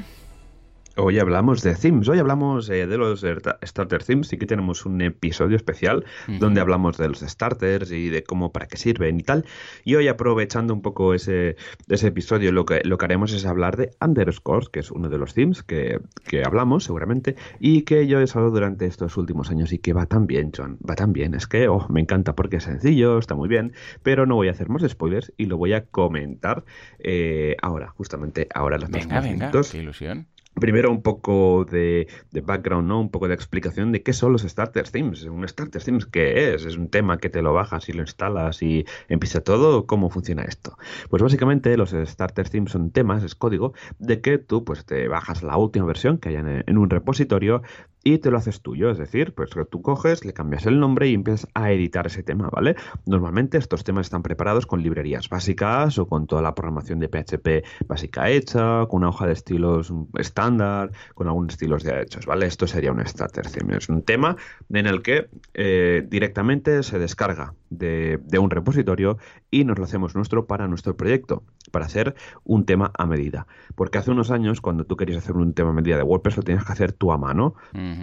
Hoy hablamos de themes, hoy hablamos eh, de los starter themes, y que tenemos un episodio especial donde hablamos de los starters y de cómo, para qué sirven y tal. Y hoy aprovechando un poco ese, ese episodio, lo que, lo que haremos es hablar de underscores, que es uno de los themes que, que hablamos seguramente y que yo he usado durante estos últimos años y que va tan bien, John, va tan bien. Es que, oh, me encanta porque es sencillo, está muy bien, pero no voy a hacer más spoilers y lo voy a comentar eh, ahora, justamente ahora. Los venga, venga, qué ilusión. Primero un poco de, background, ¿no? Un poco de explicación de qué son los starter themes. Un starter themes, ¿qué es? Es un tema que te lo bajas y lo instalas y empieza todo. ¿Cómo funciona esto? Pues básicamente los starter themes son temas, es código, de que tú pues te bajas la última versión que haya en un repositorio y te lo haces tuyo. Es decir, pues tú coges, le cambias el nombre y empiezas a editar ese tema, ¿vale? Normalmente estos temas están preparados con librerías básicas o con toda la programación de PHP básica hecha, con una hoja de estilos estándar, con algunos estilos ya hechos, ¿vale? Esto sería un starter theme. Es un tema en el que eh, directamente se descarga de, de un repositorio y nos lo hacemos nuestro para nuestro proyecto, para hacer un tema a medida. Porque hace unos años, cuando tú querías hacer un tema a medida de WordPress, lo tenías que hacer tú a mano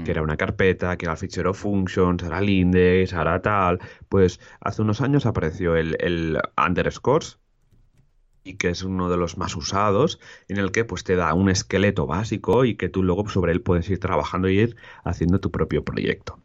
que era una carpeta, que era el fichero functions, era el index, era tal. Pues hace unos años apareció el, el underscores, y que es uno de los más usados, en el que pues te da un esqueleto básico y que tú luego sobre él puedes ir trabajando y ir haciendo tu propio proyecto.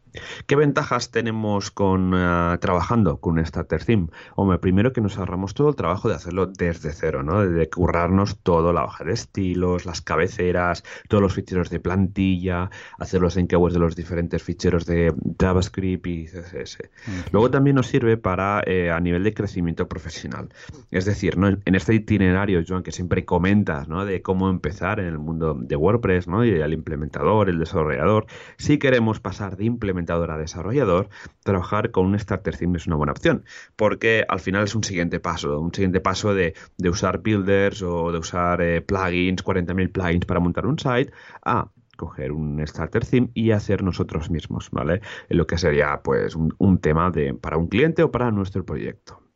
¿Qué ventajas tenemos con eh, trabajando con Starter Theme? Hombre, primero que nos ahorramos todo el trabajo de hacerlo desde cero, ¿no? De currarnos todo, la hoja de estilos, las cabeceras, todos los ficheros de plantilla, hacer los encabos de los diferentes ficheros de JavaScript y CSS. Luego también nos sirve para eh, a nivel de crecimiento profesional. Es decir, ¿no? en este itinerario, Joan, que siempre comentas, ¿no? De cómo empezar en el mundo de WordPress, ¿no? Y el implementador, el desarrollador, si queremos pasar de implementar a desarrollador, trabajar con un starter theme es una buena opción, porque al final es un siguiente paso, un siguiente paso de, usar builders o de usar eh, plugins, 40.000 plugins para montar un site, a coger un starter theme y hacer nosotros mismos, ¿vale? Lo que sería pues un, un tema de, para un cliente o para nuestro proyecto.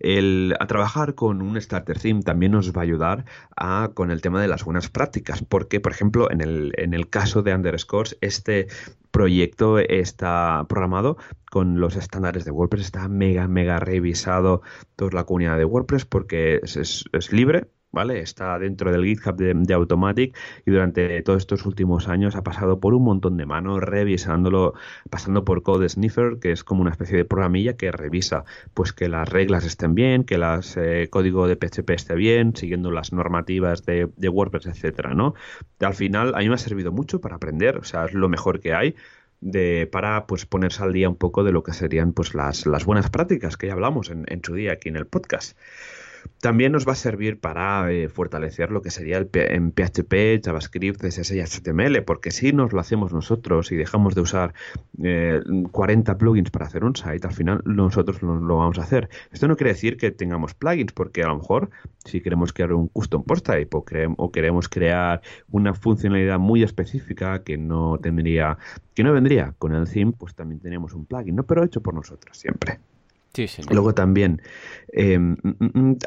El, a trabajar con un starter theme también nos va a ayudar a, con el tema de las buenas prácticas, porque, por ejemplo, en el, en el caso de Underscores, este proyecto está programado con los estándares de WordPress, está mega, mega revisado toda la comunidad de WordPress porque es, es libre, ¿vale? Está dentro del GitHub de, Automatic y durante todos estos últimos años ha pasado por un montón de manos revisándolo, pasando por Code Sniffer, que es como una especie de programilla que revisa pues que las reglas estén bien, que el eh, código de PHP esté bien, siguiendo las normativas de, WordPress, etcétera, ¿no? Al final a mí me ha servido mucho para aprender, o sea, es lo mejor que hay. De, para pues ponerse al día un poco de lo que serían pues las, las buenas prácticas que ya hablamos en, en su día aquí en el podcast. También nos va a servir para eh, fortalecer lo que sería el en PHP, JavaScript, CSS y HTML, porque si nos lo hacemos nosotros y dejamos de usar 40 eh, plugins para hacer un site, al final nosotros lo, lo, vamos a hacer. Esto no quiere decir que tengamos plugins, porque a lo mejor si queremos crear un custom post type o, o queremos crear una funcionalidad muy específica que no tendría, que no vendría con el theme, pues también tenemos un plugin, ¿no? Pero hecho por nosotros siempre. Luego también, eh,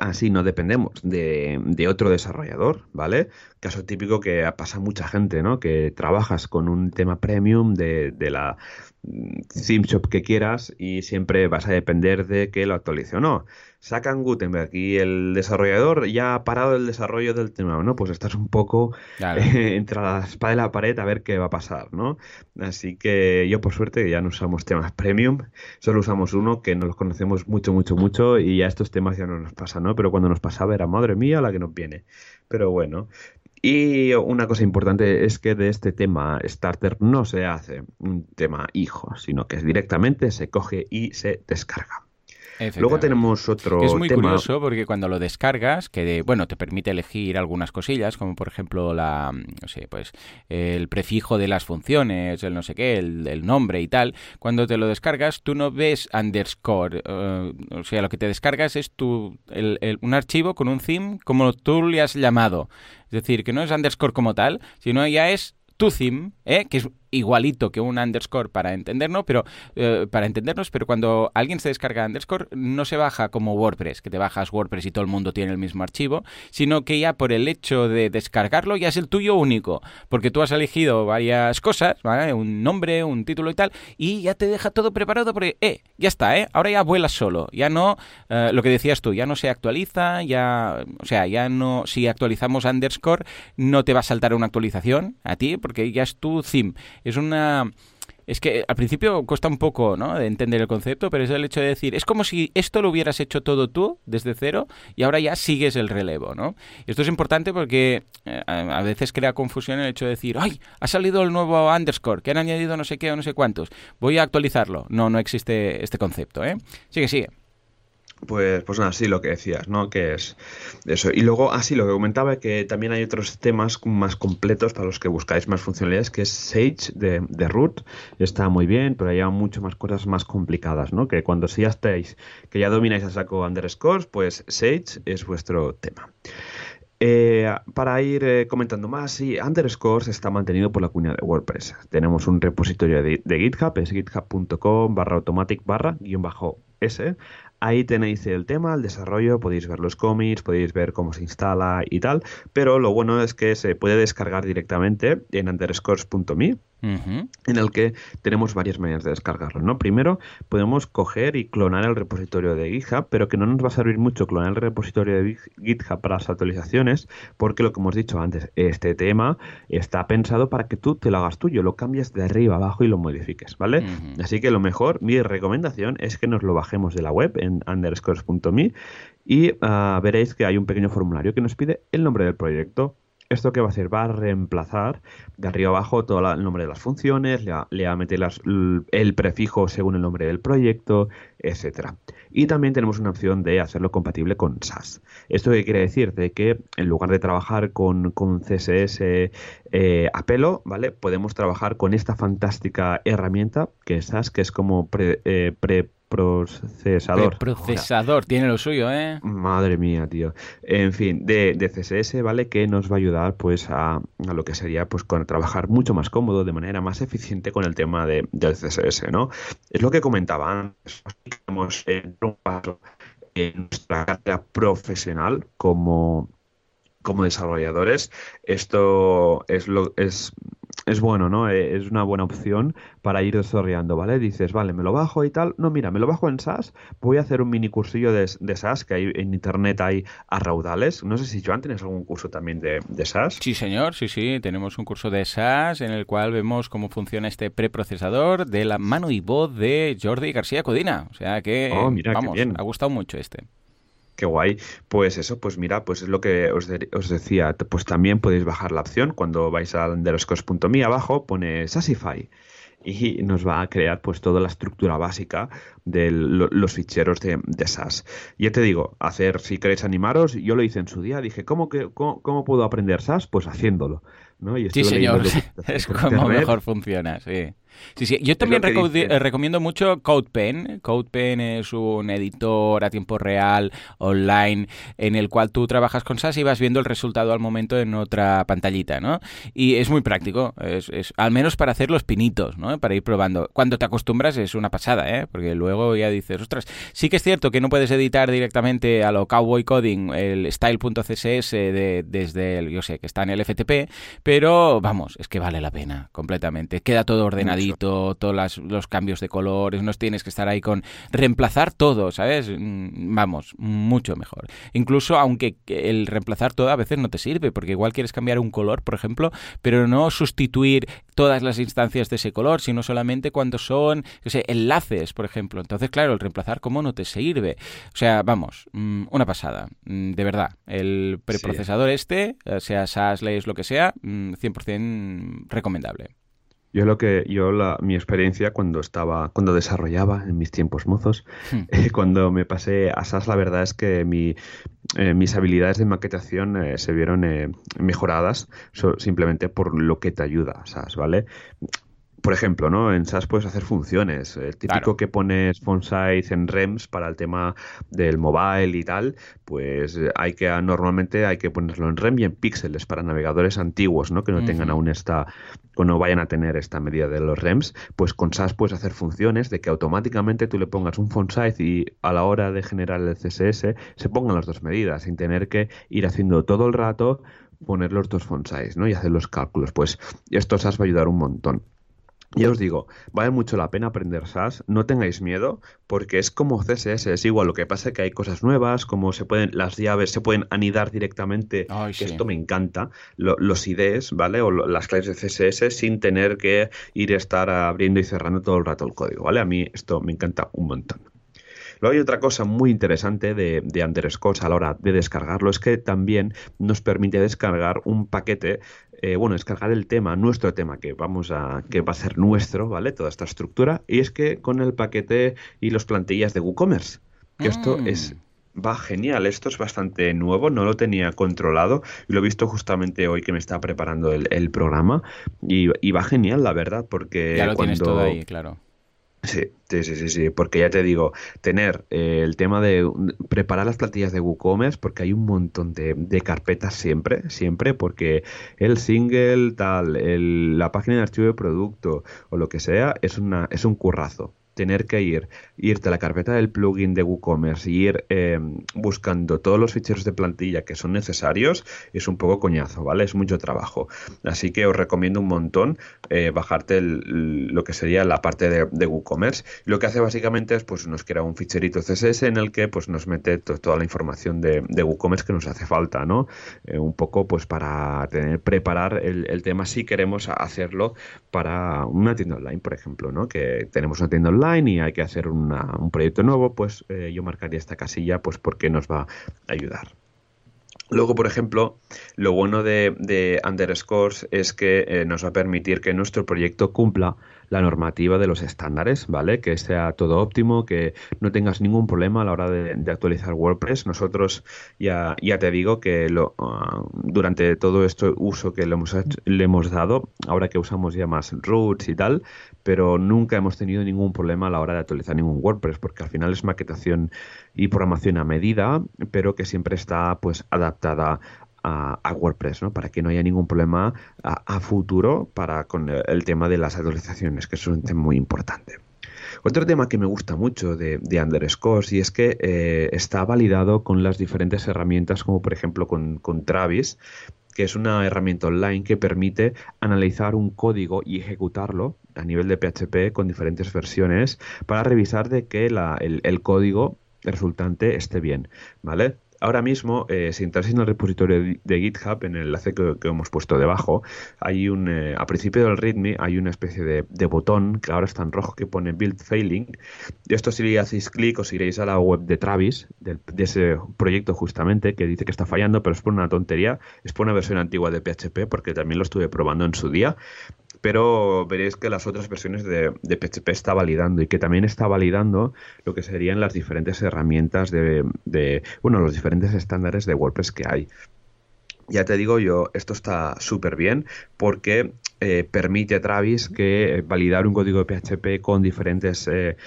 así no dependemos de, de, otro desarrollador, ¿vale? Caso típico que pasa mucha gente, ¿no? Que trabajas con un tema premium de, de la theme shop que quieras y siempre vas a depender de que lo actualice o no sacan Gutenberg y el desarrollador ya ha parado el desarrollo del tema, ¿no? Pues estás un poco entre la espada y la pared a ver qué va a pasar, ¿no? Así que yo por suerte ya no usamos temas premium, solo usamos uno que nos los conocemos mucho, mucho, mucho y ya estos temas ya no nos pasan, ¿no? Pero cuando nos pasaba era madre mía la que nos viene. Pero bueno, y una cosa importante es que de este tema starter no se hace un tema hijo, sino que directamente se coge y se descarga. Luego tenemos otro. Es muy curioso porque cuando lo descargas, que bueno, te permite elegir algunas cosillas, como por ejemplo la, no sé, pues el prefijo de las funciones, el no sé qué, el, nombre y tal. Cuando te lo descargas, tú no ves underscore, eh, o sea, lo que te descargas es tu, un archivo con un theme como tú le has llamado. Es decir, que no es underscore como tal, sino ya es tu theme, ¿eh? que es igualito que un underscore para entendernos, pero eh, para entendernos, pero cuando alguien se descarga underscore no se baja como WordPress, que te bajas WordPress y todo el mundo tiene el mismo archivo, sino que ya por el hecho de descargarlo ya es el tuyo único, porque tú has elegido varias cosas, un nombre, un título y tal, y ya te deja todo preparado porque, eh, ya está, eh, ahora ya vuelas solo, ya no, eh, lo que decías tú, ya no se actualiza, ya, o sea, ya no, si actualizamos underscore, no te va a saltar una actualización a ti, porque ya es tu theme. Es una es que al principio cuesta un poco ¿no? de entender el concepto, pero es el hecho de decir, es como si esto lo hubieras hecho todo tú desde cero y ahora ya sigues el relevo. ¿no? Esto es importante porque eh, a veces crea confusión el hecho de decir, ¡ay! Ha salido el nuevo underscore, que han añadido no sé qué o no sé cuántos. Voy a actualizarlo. No, no existe este concepto. ¿eh? Sigue, sigue. Pues, pues nada, sí, lo que decías, ¿no? Que es eso. Y luego, así, lo que comentaba que también hay otros temas más completos para los que buscáis más funcionalidades, que es Sage de, de root. Está muy bien, pero hay mucho más cosas más complicadas, ¿no? Que cuando si ya estáis, que ya domináis a saco underscores, pues Sage es vuestro tema. Eh, para ir eh, comentando más, sí, Underscores está mantenido por la cuña de WordPress. Tenemos un repositorio de, de GitHub, es github.com barra automatic barra guion bajo S. Ahí tenéis el tema, el desarrollo, podéis ver los cómics, podéis ver cómo se instala y tal, pero lo bueno es que se puede descargar directamente en underscores.me en el que tenemos varias maneras de descargarlo. ¿no? Primero, podemos coger y clonar el repositorio de GitHub, pero que no nos va a servir mucho clonar el repositorio de GitHub para las actualizaciones, porque lo que hemos dicho antes, este tema está pensado para que tú te lo hagas tuyo, lo cambies de arriba abajo y lo modifiques, ¿vale? Así que lo mejor, mi recomendación es que nos lo bajemos de la web en underscores.me y ah, veréis que hay un pequeño formulario que nos pide el nombre del proyecto ¿Esto qué va a hacer? Va a reemplazar de arriba abajo todo el nombre de las funciones, le va, a meter el prefijo según el nombre del proyecto, etcétera. Y también tenemos una opción de hacerlo compatible con SAS. ¿Esto qué quiere decir? De que en lugar de trabajar con, CSS eh, a pelo, ¿vale? Podemos trabajar con esta fantástica herramienta que es SAS, que es como pre, eh, pre procesador. procesador, tiene lo suyo, ¿eh? Madre mía, tío. En fin, de, CSS, ¿vale? Que nos va a ayudar, pues, a, lo que sería, pues, con trabajar mucho más cómodo, de manera más eficiente con el tema de, del CSS, ¿no? Es lo que comentaba antes. Tenemos un paso en nuestra carrera profesional como como desarrolladores, esto es lo es es bueno, ¿no? Eh, es una buena opción para ir desarrollando, ¿vale? Dices, vale, me lo bajo y tal. No, mira, me lo bajo en SAS, voy a hacer un mini cursillo de, de SAS, que hay en internet hay a raudales. No sé si Joan tienes algún curso también de, de SAS. Sí, señor, sí, sí, tenemos un curso de SAS en el cual vemos cómo funciona este preprocesador de la mano y voz de Jordi García Codina. O sea que, oh, mira, vamos, ha gustado mucho este. Qué guay. Pues eso, pues mira, pues es lo que os, decía. Pues también podéis bajar la opción cuando vais a underscores.me abajo, pone Sasify y nos va a crear pues toda la estructura básica de los ficheros de, de, SAS. Ya te digo, hacer, si queréis animaros, yo lo hice en su día, dije, ¿cómo, que, cómo, puedo aprender SAS? Pues haciéndolo. ¿no? sí, señor, es como mejor funciona, sí. Sí, sí. Yo también eh, recomiendo mucho CodePen. CodePen es un editor a tiempo real, online, en el cual tú trabajas con SAS y vas viendo el resultado al momento en otra pantallita, ¿no? Y es muy práctico, es, al menos para hacer los pinitos, ¿no? Para ir probando. Cuando te acostumbras es una pasada, ¿eh? Porque luego ya dices, ostras, sí que es cierto que no puedes editar directamente a lo Cowboy Coding el style.css de, desde el, yo sé, que está en el FTP, pero vamos, es que vale la pena completamente. Queda todo ordenadito todos los cambios de colores, no tienes que estar ahí con reemplazar todo, ¿sabes? Mm, vamos, mucho mejor. Incluso aunque el reemplazar todo a veces no te sirve, porque igual quieres cambiar un color, por ejemplo, pero no sustituir todas las instancias de ese color, sino solamente cuando son, yo sé, enlaces, por ejemplo. Entonces, claro, el reemplazar como no te sirve. O sea, vamos, mm, una pasada, mm, de verdad. El preprocesador este, eh, sea SAS, Layers, lo que sea, 100% recomendable. Yo lo que, yo la, mi experiencia cuando estaba, cuando desarrollaba en mis tiempos mozos, hmm. eh, cuando me pasé a SAS, la verdad es que mi, eh, mis habilidades de maquetación eh, se vieron mejoradas simplemente por lo que te ayuda SAS, ¿vale? Por ejemplo, ¿no? En SAS puedes hacer funciones. El típico que pones font size en REMS para el tema del mobile y tal, pues eh, hay que normalmente hay que ponerlo en REM y en píxeles para navegadores antiguos, ¿no? Que no tengan aún esta o no vayan a tener esta medida de los REMs, pues con SAS puedes hacer funciones de que automáticamente tú le pongas un font size y a la hora de generar el CSS se pongan las dos medidas sin tener que ir haciendo todo el rato poner los dos font size, ¿no? Y hacer los cálculos. Pues esto SAS va a ayudar un montón. Ya os digo, vale mucho la pena aprender SAS, no tengáis miedo, porque es como CSS, es igual, lo que pasa es que hay cosas nuevas, como se pueden, las llaves se pueden anidar directamente, que esto me encanta, los IDs, ¿vale? O las claves de CSS sin tener que ir a estar abriendo y cerrando todo el rato el código, ¿vale? A mí esto me encanta un montón. Luego hay otra cosa muy interesante de, de Underscores a la hora de descargarlo, es que también nos permite descargar un paquete eh, bueno, descargar el tema, nuestro tema, que vamos a, que va a ser nuestro, ¿vale? Toda esta estructura. Y es que con el paquete y los plantillas de WooCommerce. Que esto mm. es va genial. Esto es bastante nuevo, no lo tenía controlado y lo he visto justamente hoy que me está preparando el, programa y, y, va genial, la verdad, porque ya lo tienes todo ahí, claro. Sí, sí, sí, sí, porque ya te digo, tener eh, el tema de preparar las plantillas de WooCommerce, porque hay un montón de, de carpetas siempre, siempre, porque el single, tal, el, la página de archivo de producto o lo que sea, es, una, es un currazo. Tener que ir, irte a la carpeta del plugin de WooCommerce y ir em, buscando todos los ficheros de plantilla que son necesarios es un poco coñazo, ¿vale? Es mucho trabajo. Así que os recomiendo un montón eh, bajarte lo que sería la parte de, WooCommerce. Lo que hace básicamente es pues nos crea un ficherito CSS en el que pues nos mete toda la información de, WooCommerce que nos hace falta, ¿no? Eh, un poco pues para tener, preparar el, el tema si queremos hacerlo para una tienda online, por ejemplo, ¿no? Que tenemos una tienda online y hay que hacer un proyecto nuevo, pues eh, yo marcaría esta casilla pues porque nos va a ayudar. Luego, por ejemplo, lo bueno de, de Underscores es que eh, nos va a permitir que nuestro proyecto cumpla la normativa de los estándares, ¿vale? Que sea todo óptimo, que no tengas ningún problema a la hora de, actualizar WordPress. Nosotros ya, ya te digo que lo, ah, durante todo este uso que le hemos, le hemos dado, ahora que usamos ya más roots y tal, pero nunca hemos tenido ningún problema a la hora de actualizar ningún WordPress, porque al final es maquetación y programación a medida, pero que siempre está pues adaptada a, WordPress, ¿no? Para que no haya ningún problema a, futuro para con el, tema de las actualizaciones, que es un tema muy importante. Otro tema que me gusta mucho de, de Underscores y es que eh, está validado con las diferentes herramientas, como por ejemplo con, con Travis, que es una herramienta online que permite analizar un código y ejecutarlo a nivel de PHP con diferentes versiones para revisar de que el, código resultante esté bien, ¿vale? Ahora mismo, eh, si entras en el repositorio de GitHub, en el enlace que, hemos puesto debajo, hay un, eh, a principio del README hay una especie de, botón que ahora está en rojo que pone Build Failing. Esto si le hacéis clic os iréis a la web de Travis, de, ese proyecto justamente, que dice que está fallando, pero es por una tontería, es por una versión antigua de PHP, porque también lo estuve probando en su día pero veréis que las otras versiones de, PHP está validando y que también está validando lo que serían las diferentes herramientas de, de bueno, los diferentes estándares de WordPress que hay. Ya te digo yo, esto está súper bien porque eh, permite a Travis que validar un código de PHP con diferentes eh,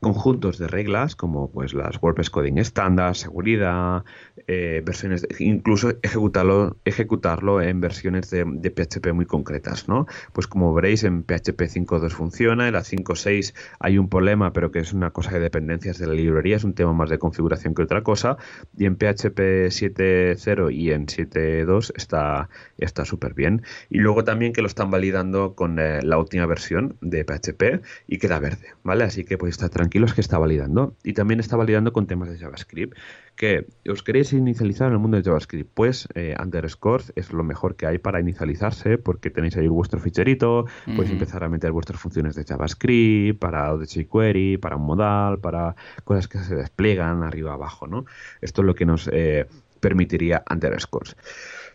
conjuntos de reglas como pues las WordPress Coding estándar, seguridad, eh, versiones, incluso ejecutarlo, ejecutarlo en versiones de, PHP muy concretas, ¿no? Pues como veréis en PHP 5.2 funciona, en la 5.6 hay un problema, pero que es una cosa de dependencias de la librería, es un tema más de configuración que otra cosa, y en PHP 7.0 y en 7.2 está está súper bien. Y luego también que lo están validando con eh, la última versión de PHP y queda verde, ¿vale? Así que pues está tranquilos que está validando. Y también está validando con temas de JavaScript. Que os queréis inicializar en el mundo de JavaScript, pues eh, Underscore es lo mejor que hay para inicializarse porque tenéis ahí vuestro ficherito, podéis empezar a meter vuestras funciones de JavaScript, para de jQuery, para un modal, para cosas que se despliegan arriba abajo, ¿no? Esto es lo que nos eh, permitiría Underscore.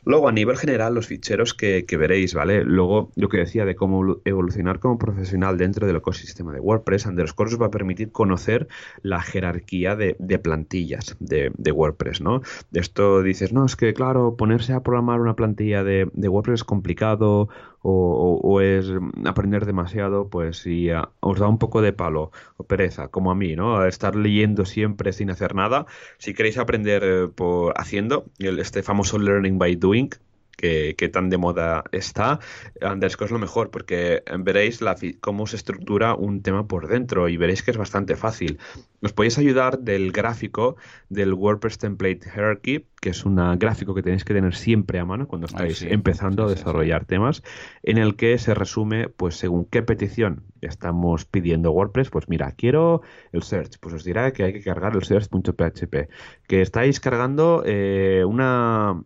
Luego, a nivel general, los ficheros que, veréis, ¿vale? Luego, lo que decía de cómo evolucionar como profesional dentro del ecosistema de WordPress, Underscore os va a permitir conocer la jerarquía de, plantillas de, WordPress, ¿no? Esto dices, no, es que claro, ponerse a programar una plantilla de, WordPress es complicado o, es aprender demasiado, pues si os da un poco de palo o pereza, como a mí, ¿no? Estar leyendo siempre sin hacer nada. Si queréis aprender eh, por haciendo, este famoso learning by doing, que, tan de moda está, Underscore es lo mejor porque veréis la, cómo se estructura un tema por dentro y veréis que es bastante fácil. Os podéis ayudar del gráfico del WordPress Template Hierarchy, que es un gráfico que tenéis que tener siempre a mano cuando estáis empezando a desarrollar temas, en el que se resume, pues según qué petición estamos pidiendo WordPress, pues mira, quiero el search, pues os dirá que hay que cargar el search.php, que estáis cargando eh, una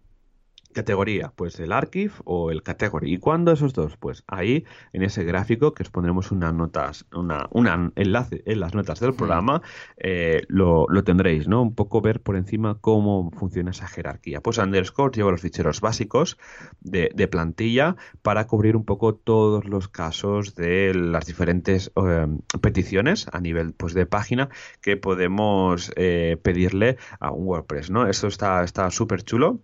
categoría, pues el archive o el category. ¿Y cuándo esos dos? Pues ahí en ese gráfico que os pondremos unas notas, una, una enlace en las notas del programa, eh, lo, tendréis, ¿no? Un poco ver por encima cómo funciona esa jerarquía. Pues underscore lleva los ficheros básicos de, plantilla para cubrir un poco todos los casos de las diferentes eh, peticiones a nivel pues de página que podemos eh, pedirle a un WordPress, ¿no? Esto está súper chulo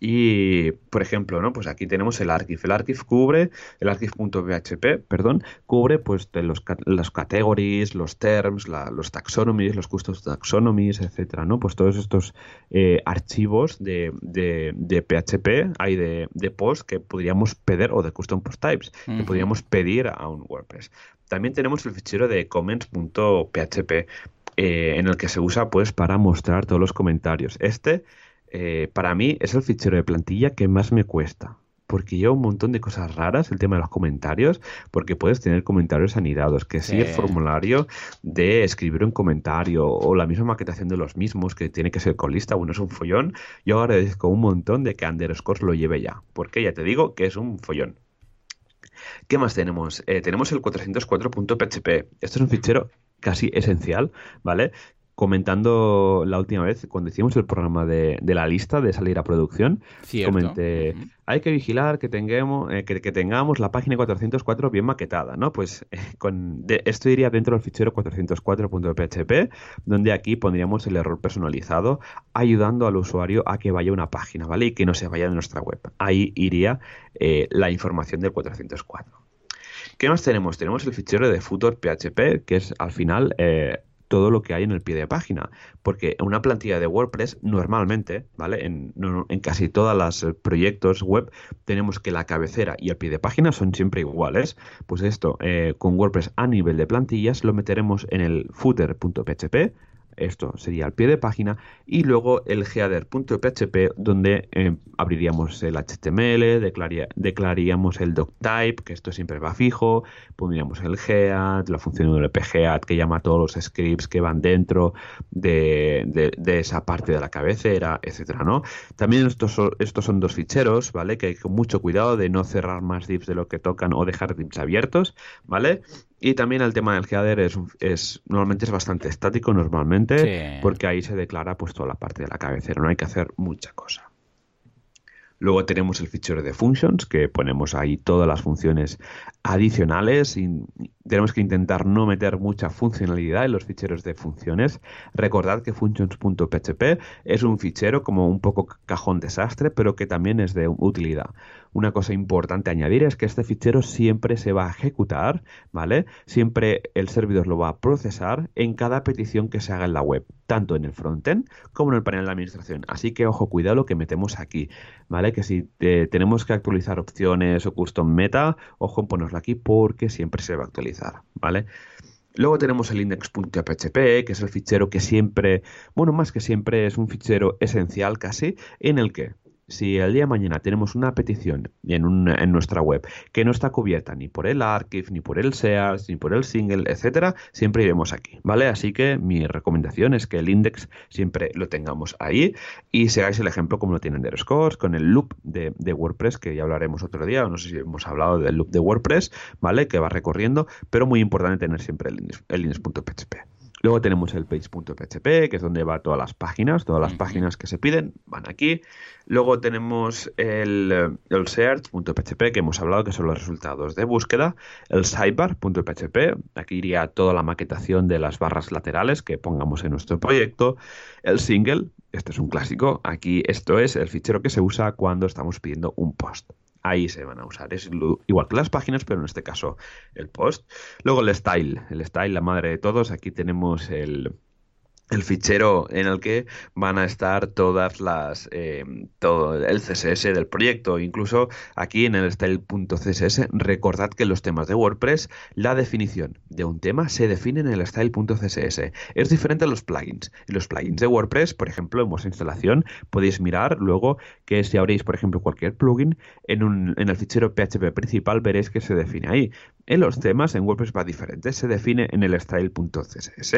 y, por ejemplo, ¿no? Pues aquí tenemos el archive. El archive cubre, el archive.php, perdón, cubre pues los, las categories, los terms, los taxonomies, los custos taxonomies, etcétera, ¿no? Pues todos estos eh, archivos de, de, PHP, hay de, de, post que podríamos pedir, o de custom post types, que podríamos pedir a un WordPress. También tenemos el fichero de comments.php, eh, en el que se usa pues para mostrar todos los comentarios. Este eh, para mí es el fichero de plantilla que más me cuesta. Porque lleva un montón de cosas raras, el tema de los comentarios, porque puedes tener comentarios anidados, que si el formulario de escribir un comentario o la misma maquetación de los mismos, que tiene que ser con lista, bueno, es un follón. Yo agradezco un montón de que Underscore lo lleve ya, porque ya te digo que es un follón. ¿Qué más tenemos? Eh, tenemos el 404.php. Esto es un fichero casi esencial, ¿vale? Comentando la última vez, cuando hicimos el programa de, la lista de salir a producción, comenté, hay que vigilar que tengamos, eh, que, tengamos la página 404 bien maquetada, ¿no? Pues eh, con esto iría dentro del fichero 404.php, donde aquí pondríamos el error personalizado, ayudando al usuario a que vaya a una página, ¿vale? Y que no se vaya de nuestra web. Ahí iría eh, la información del 404. ¿Qué más tenemos? Tenemos el fichero de footer.php, que es al final todo lo que hay en el pie de página. Porque una plantilla de WordPress, normalmente, ¿vale? En, casi todos los eh, proyectos web, tenemos que la cabecera y el pie de página son siempre iguales. Pues esto, eh, con WordPress a nivel de plantillas, lo meteremos en el footer.php esto sería el pie de página, y luego el header.php donde eh, abriríamos el HTML, declararíamos el doctype, que esto siempre va fijo, pondríamos el head, la función WP-head que llama a todos los scripts que van dentro de, esa parte de la cabecera, etcétera, ¿no? También estos son, estos son dos ficheros, ¿vale? Que hay con mucho cuidado de no cerrar más divs de lo que tocan o dejar divs abiertos, ¿vale? Y también el tema del header es, es normalmente es bastante estático normalmente porque ahí se declara pues toda la parte de la cabecera, no hay que hacer mucha cosa. Luego tenemos el fichero de functions, que ponemos ahí todas las funciones adicionales y tenemos que intentar no meter mucha funcionalidad en los ficheros de funciones. Recordad que functions.php es un fichero como un poco cajón desastre, pero que también es de utilidad. Una cosa importante añadir es que este fichero siempre se va a ejecutar, ¿vale? Siempre el servidor lo va a procesar en cada petición que se haga en la web, tanto en el frontend como en el panel de administración. Así que ojo, cuidado lo que metemos aquí, ¿vale? Que si eh, tenemos que actualizar opciones o custom meta, ojo en ponerlo aquí porque siempre se va a actualizar, ¿vale? Luego tenemos el index.php, que es el fichero que siempre, bueno, más que siempre es un fichero esencial casi, en el que si el día de mañana tenemos una petición en, nuestra web que no está cubierta ni por el archive, ni por el SEARS, ni por el single, etcétera, siempre iremos aquí, ¿vale? Así que mi recomendación es que el index siempre lo tengamos ahí y seáis el ejemplo como lo tienen de Scores, con el loop de, WordPress, que ya hablaremos otro día, no sé si hemos hablado del loop de WordPress, ¿vale? Que va recorriendo, pero muy importante tener siempre el el index.php. Luego tenemos el page.php, que es donde va todas las páginas, todas las páginas que se piden van aquí. Luego tenemos el, el search.php, que hemos hablado que son los resultados de búsqueda. El sidebar.php, aquí iría toda la maquetación de las barras laterales que pongamos en nuestro proyecto. El single, este es un clásico, aquí esto es el fichero que se usa cuando estamos pidiendo un post. Ahí se van a usar. Es igual que las páginas, pero en este caso el post. Luego el style, el style, la madre de todos. Aquí tenemos el, el fichero en el que van a estar todas las eh, todo el CSS del proyecto. Incluso aquí en el style.css recordad que los temas de WordPress la definición de un tema se define en el style.css es diferente a los plugins. En los plugins de WordPress por ejemplo en vuestra instalación podéis mirar luego que si abréis por ejemplo cualquier plugin en, un, en el fichero PHP principal veréis que se define ahí. En los temas en WordPress va diferente se define en el style.css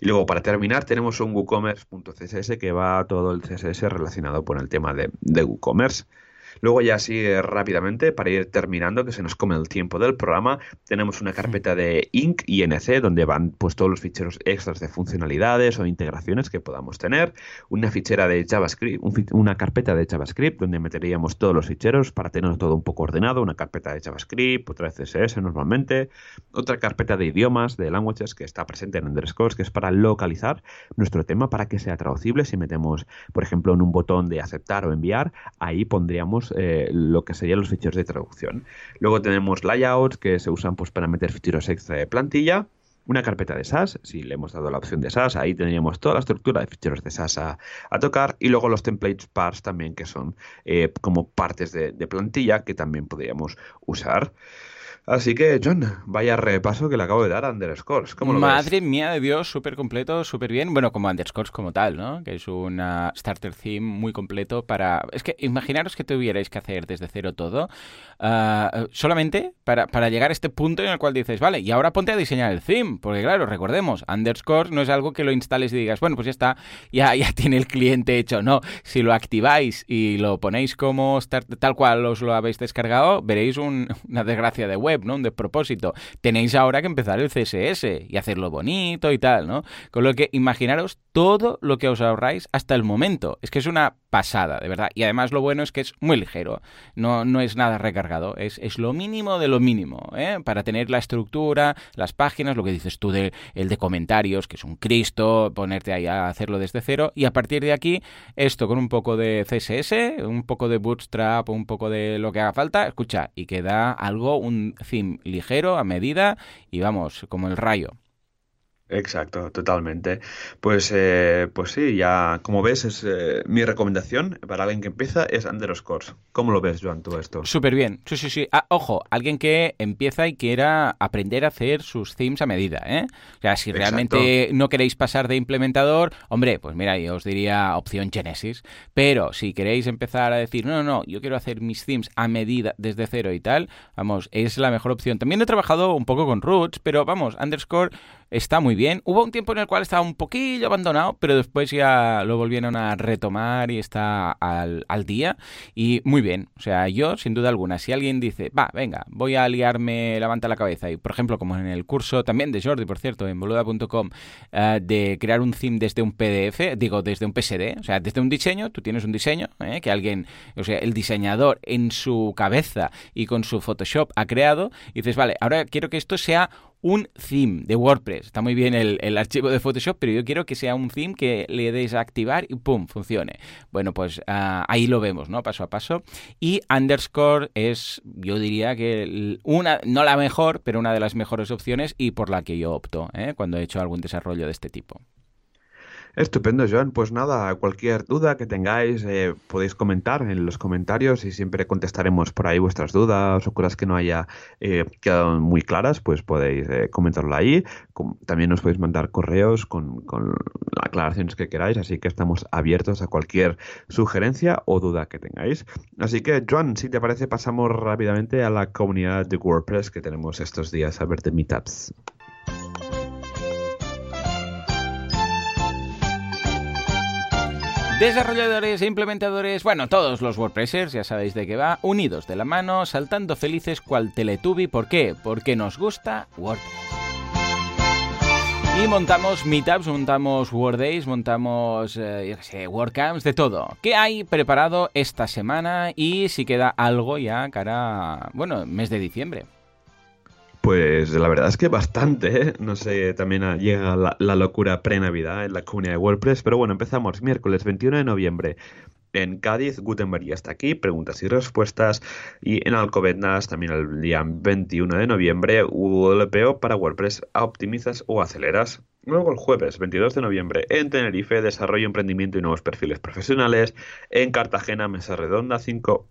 y luego para terminar tenemos un WooCommerce.css que va todo el CSS relacionado con el tema de, de WooCommerce. Luego ya sigue rápidamente, para ir terminando, que se nos come el tiempo del programa, tenemos una carpeta de Inc y NC donde van pues todos los ficheros extras de funcionalidades o integraciones que podamos tener, una fichera de JavaScript, una carpeta de JavaScript donde meteríamos todos los ficheros para tener todo un poco ordenado, una carpeta de JavaScript, otra de CSS normalmente, otra carpeta de idiomas, de languages que está presente en underscores, que es para localizar nuestro tema para que sea traducible. Si metemos, por ejemplo, en un botón de aceptar o enviar, ahí pondríamos eh, lo que serían los ficheros de traducción. Luego tenemos layouts que se usan pues, para meter ficheros extra de plantilla. Una carpeta de SAS, si le hemos dado la opción de SAS, ahí tendríamos toda la estructura de ficheros de SAS a, tocar. Y luego los templates parts también, que son eh, como partes de plantilla que también podríamos usar. Así que, John, vaya repaso que le acabo de dar a Underscores. ¿Cómo lo Madre mía de Dios, súper completo, súper bien. Bueno, como Underscores como tal, ¿no? Que es una starter theme muy completo para... Es que imaginaros que tuvierais que hacer desde cero todo, ah, solamente para, para, llegar a este punto en el cual dices, vale, y ahora ponte a diseñar el theme. Porque claro, recordemos, Underscores no es algo que lo instales y digas, bueno, pues ya está, ya, ya tiene el cliente hecho. No, si lo activáis y lo ponéis como tal cual os lo habéis descargado, veréis una desgracia de web ¿no? Un despropósito. Tenéis ahora que empezar el CSS y hacerlo bonito y tal, ¿no? Con lo que imaginaros todo lo que os ahorráis hasta el momento. Es que es una pasada, de verdad. Y además lo bueno es que es muy ligero. No, no es nada recargado. Es, es lo mínimo de lo mínimo, ¿eh? Para tener la estructura, las páginas, lo que dices tú del el de comentarios, que es un Cristo, ponerte ahí a hacerlo desde cero. Y a partir de aquí, esto con un poco de CSS, un poco de Bootstrap, un poco de lo que haga falta, escucha, y queda algo, un ligero, a medida, y vamos, como el rayo. Exacto, totalmente. Pues, eh, pues sí, ya como ves, es eh, mi recomendación para alguien que empieza es Underscores. ¿Cómo lo ves, Joan, todo esto? Súper bien. Sí, sí, sí. Ah, ojo, alguien que empieza y quiera aprender a hacer sus themes a medida, ¿eh? O sea, si realmente no queréis pasar de implementador, hombre, pues mira, yo os diría opción Genesis. Pero si queréis empezar a decir, no, no, no, yo quiero hacer mis themes a medida desde cero y tal, vamos, es la mejor opción. También he trabajado un poco con Roots, pero vamos, Underscore está muy bien. Hubo un tiempo en el cual estaba un poquillo abandonado, pero después ya lo volvieron a retomar y está al, día. Y muy bien. O sea, yo, sin duda alguna, si alguien dice, va, venga, voy a liarme, levanta la cabeza, y por ejemplo, como en el curso también de Jordi, por cierto, en boluda.com, eh, de crear un theme desde un PDF, digo, desde un PSD, o sea, desde un diseño, tú tienes un diseño, eh, que alguien, o sea, el diseñador en su cabeza y con su Photoshop ha creado, y dices, vale, ahora quiero que esto sea un theme de WordPress. Está muy bien el, archivo de Photoshop, pero yo quiero que sea un theme que le des a activar y ¡pum! funcione. Bueno, pues ah, ahí lo vemos, ¿no? Paso a paso. Y underscore es, yo diría que una, no la mejor, pero una de las mejores opciones y por la que yo opto ¿eh? cuando he hecho algún desarrollo de este tipo. Estupendo, Joan. Pues nada, cualquier duda que tengáis eh, podéis comentar en los comentarios y siempre contestaremos por ahí vuestras dudas o cosas que no haya eh, quedado muy claras, pues podéis eh, comentarlo ahí. también nos podéis mandar correos con, con aclaraciones que queráis, así que estamos abiertos a cualquier sugerencia o duda que tengáis. Así que, Joan, si te parece, pasamos rápidamente a la comunidad de WordPress que tenemos estos días a ver de Meetups. Desarrolladores e implementadores, bueno, todos los WordPressers, ya sabéis de qué va, unidos de la mano, saltando felices cual Teletubby. ¿Por qué? Porque nos gusta WordPress. Y montamos meetups, montamos WordDays, montamos, eh, yo sé, WordCamps, de todo. ¿Qué hay preparado esta semana y si queda algo ya cara, bueno, mes de diciembre? Pues la verdad es que bastante, ¿eh? no sé, también llega la, locura pre-Navidad en la comunidad de WordPress, pero bueno, empezamos miércoles 21 de noviembre. En Cádiz, Gutenberg ya está aquí, preguntas y respuestas. Y en Alcobendas, también el día 21 de noviembre, WPO para WordPress, optimizas o aceleras. Luego el jueves 22 de noviembre en Tenerife, desarrollo, emprendimiento y nuevos perfiles profesionales. En Cartagena, mesa redonda, 5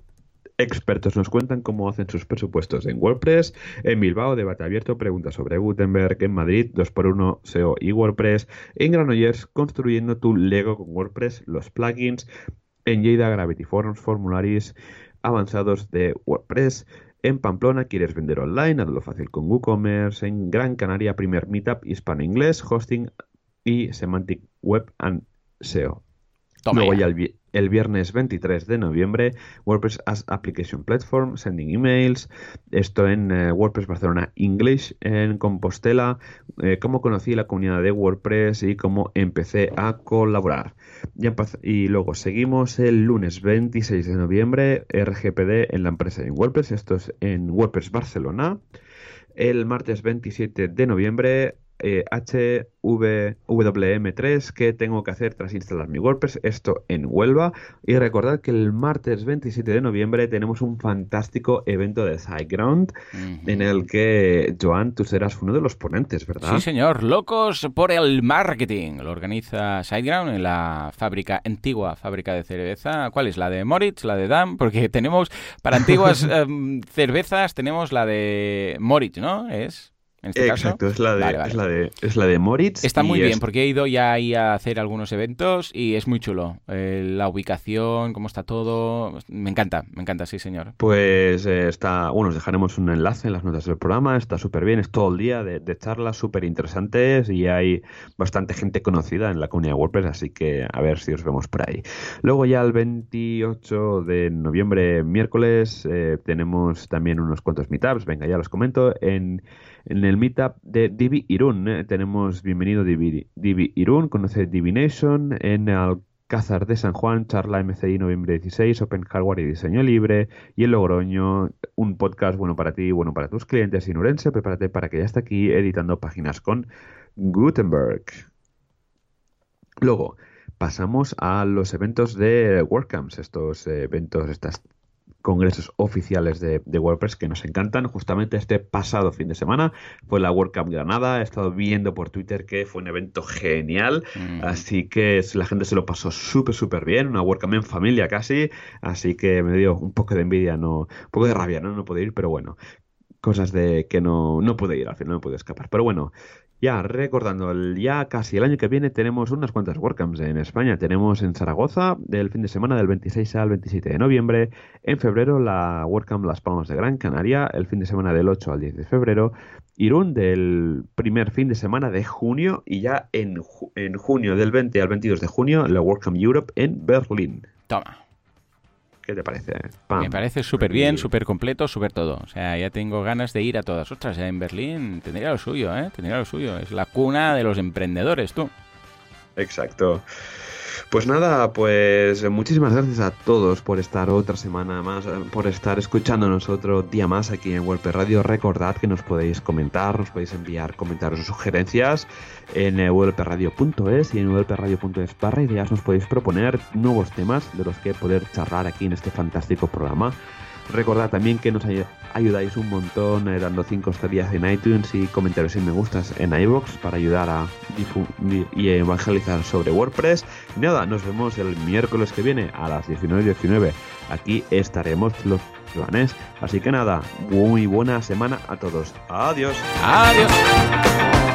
expertos nos cuentan cómo hacen sus presupuestos en WordPress. En Bilbao, debate abierto, preguntas sobre Gutenberg. En Madrid, 2x1 SEO y WordPress. En Granollers, construyendo tu Lego con WordPress, los plugins en Lleida Gravity Forms, formularios avanzados de WordPress. En Pamplona quieres vender online, hazlo fácil con WooCommerce. En Gran Canaria, primer meetup hispano-inglés, hosting y semantic web and SEO. Luego ya el, el viernes 23 de noviembre, WordPress as Application Platform, Sending Emails, esto en eh, WordPress Barcelona English, en Compostela, eh, cómo conocí la comunidad de WordPress y cómo empecé a colaborar. y luego seguimos el lunes 26 de noviembre, RGPD en la empresa en WordPress, esto es en WordPress Barcelona. El martes 27 de noviembre, eh, HVWM3 que tengo que hacer tras instalar mi WordPress, esto en Huelva. Y recordad que el martes 27 de noviembre tenemos un fantástico evento de SiteGround en el que, Joan, tú serás uno de los ponentes, ¿verdad? Sí, señor. Locos por el marketing. Lo organiza SiteGround en la fábrica, antigua fábrica de cerveza. ¿Cuál es? ¿La de Moritz? ¿La de Dam? Porque tenemos, para antiguas em, cervezas, tenemos la de Moritz, ¿no? Es... Este Exacto, Es, la de, Es, la de, es la de Moritz. Está muy bien, porque he ido ya ahí a hacer algunos eventos y es muy chulo. Eh, la ubicación, cómo está todo. Me encanta, me encanta, sí, señor. Pues eh, está, bueno, os dejaremos un enlace en las notas del programa. Está súper bien, es todo el día de, charlas súper interesantes y hay bastante gente conocida en la comunidad WordPress, así que a ver si os vemos por ahí. Luego ya el 28 de noviembre, miércoles, eh, tenemos también unos cuantos meetups. Venga, ya los comento. En en el meetup de Divi Irún eh, tenemos bienvenido Divi, Divi Irún, conoce Divination en Alcázar de San Juan, charla MCI noviembre 16, Open Hardware y diseño libre y en Logroño un podcast bueno para ti y bueno para tus clientes y Nurense, prepárate para que ya esté aquí editando páginas con Gutenberg. Luego, pasamos a los eventos de WordCamps, estos eventos, estas congresos oficiales de, WordPress que nos encantan. Justamente este pasado fin de semana fue la WordCamp Granada. He estado viendo por Twitter que fue un evento genial. Así que la gente se lo pasó súper, súper bien. Una WordCamp en familia casi. Así que me dio un poco de envidia, no, un poco de rabia, ¿no? No pude ir, pero bueno cosas de que no, no pude ir, al final no pude escapar. Pero bueno, ya, recordando, ya casi el año que viene tenemos unas cuantas WordCamps en España. Tenemos en Zaragoza del fin de semana del 26 al 27 de noviembre. En febrero la WordCamp Las Palmas de Gran Canaria, el fin de semana del 8 al 10 de febrero. Irún del primer fin de semana de junio y ya en, en junio del 20 al 22 de junio la WordCamp Europe en Berlín. Toma. ¿Qué te parece? Me parece súper bien, súper completo, súper todo. O sea, ya tengo ganas de ir a todas. Ostras, en Berlín tendría lo suyo, ¿eh? Tendría lo suyo. Es la cuna de los emprendedores, tú. Exacto. Pues nada, pues muchísimas gracias a todos por estar otra semana más, por estar escuchándonos otro día más aquí en WordPress Radio. Recordad que nos podéis comentar, nos podéis enviar comentarios o sugerencias en eh, wordpressradio.es y en wordpressradio.es barra ideas nos podéis proponer nuevos temas de los que poder charlar aquí en este fantástico programa. Recordad también que nos ayudáis un montón eh, dando 5 estrellas en iTunes y comentarios y me gustas en iVoox para ayudar a difundir y evangelizar sobre WordPress. Y nada, nos vemos el miércoles que viene a las 19.19. Aquí estaremos los Joanes. Así que nada, muy buena semana a todos. Adiós. Adiós.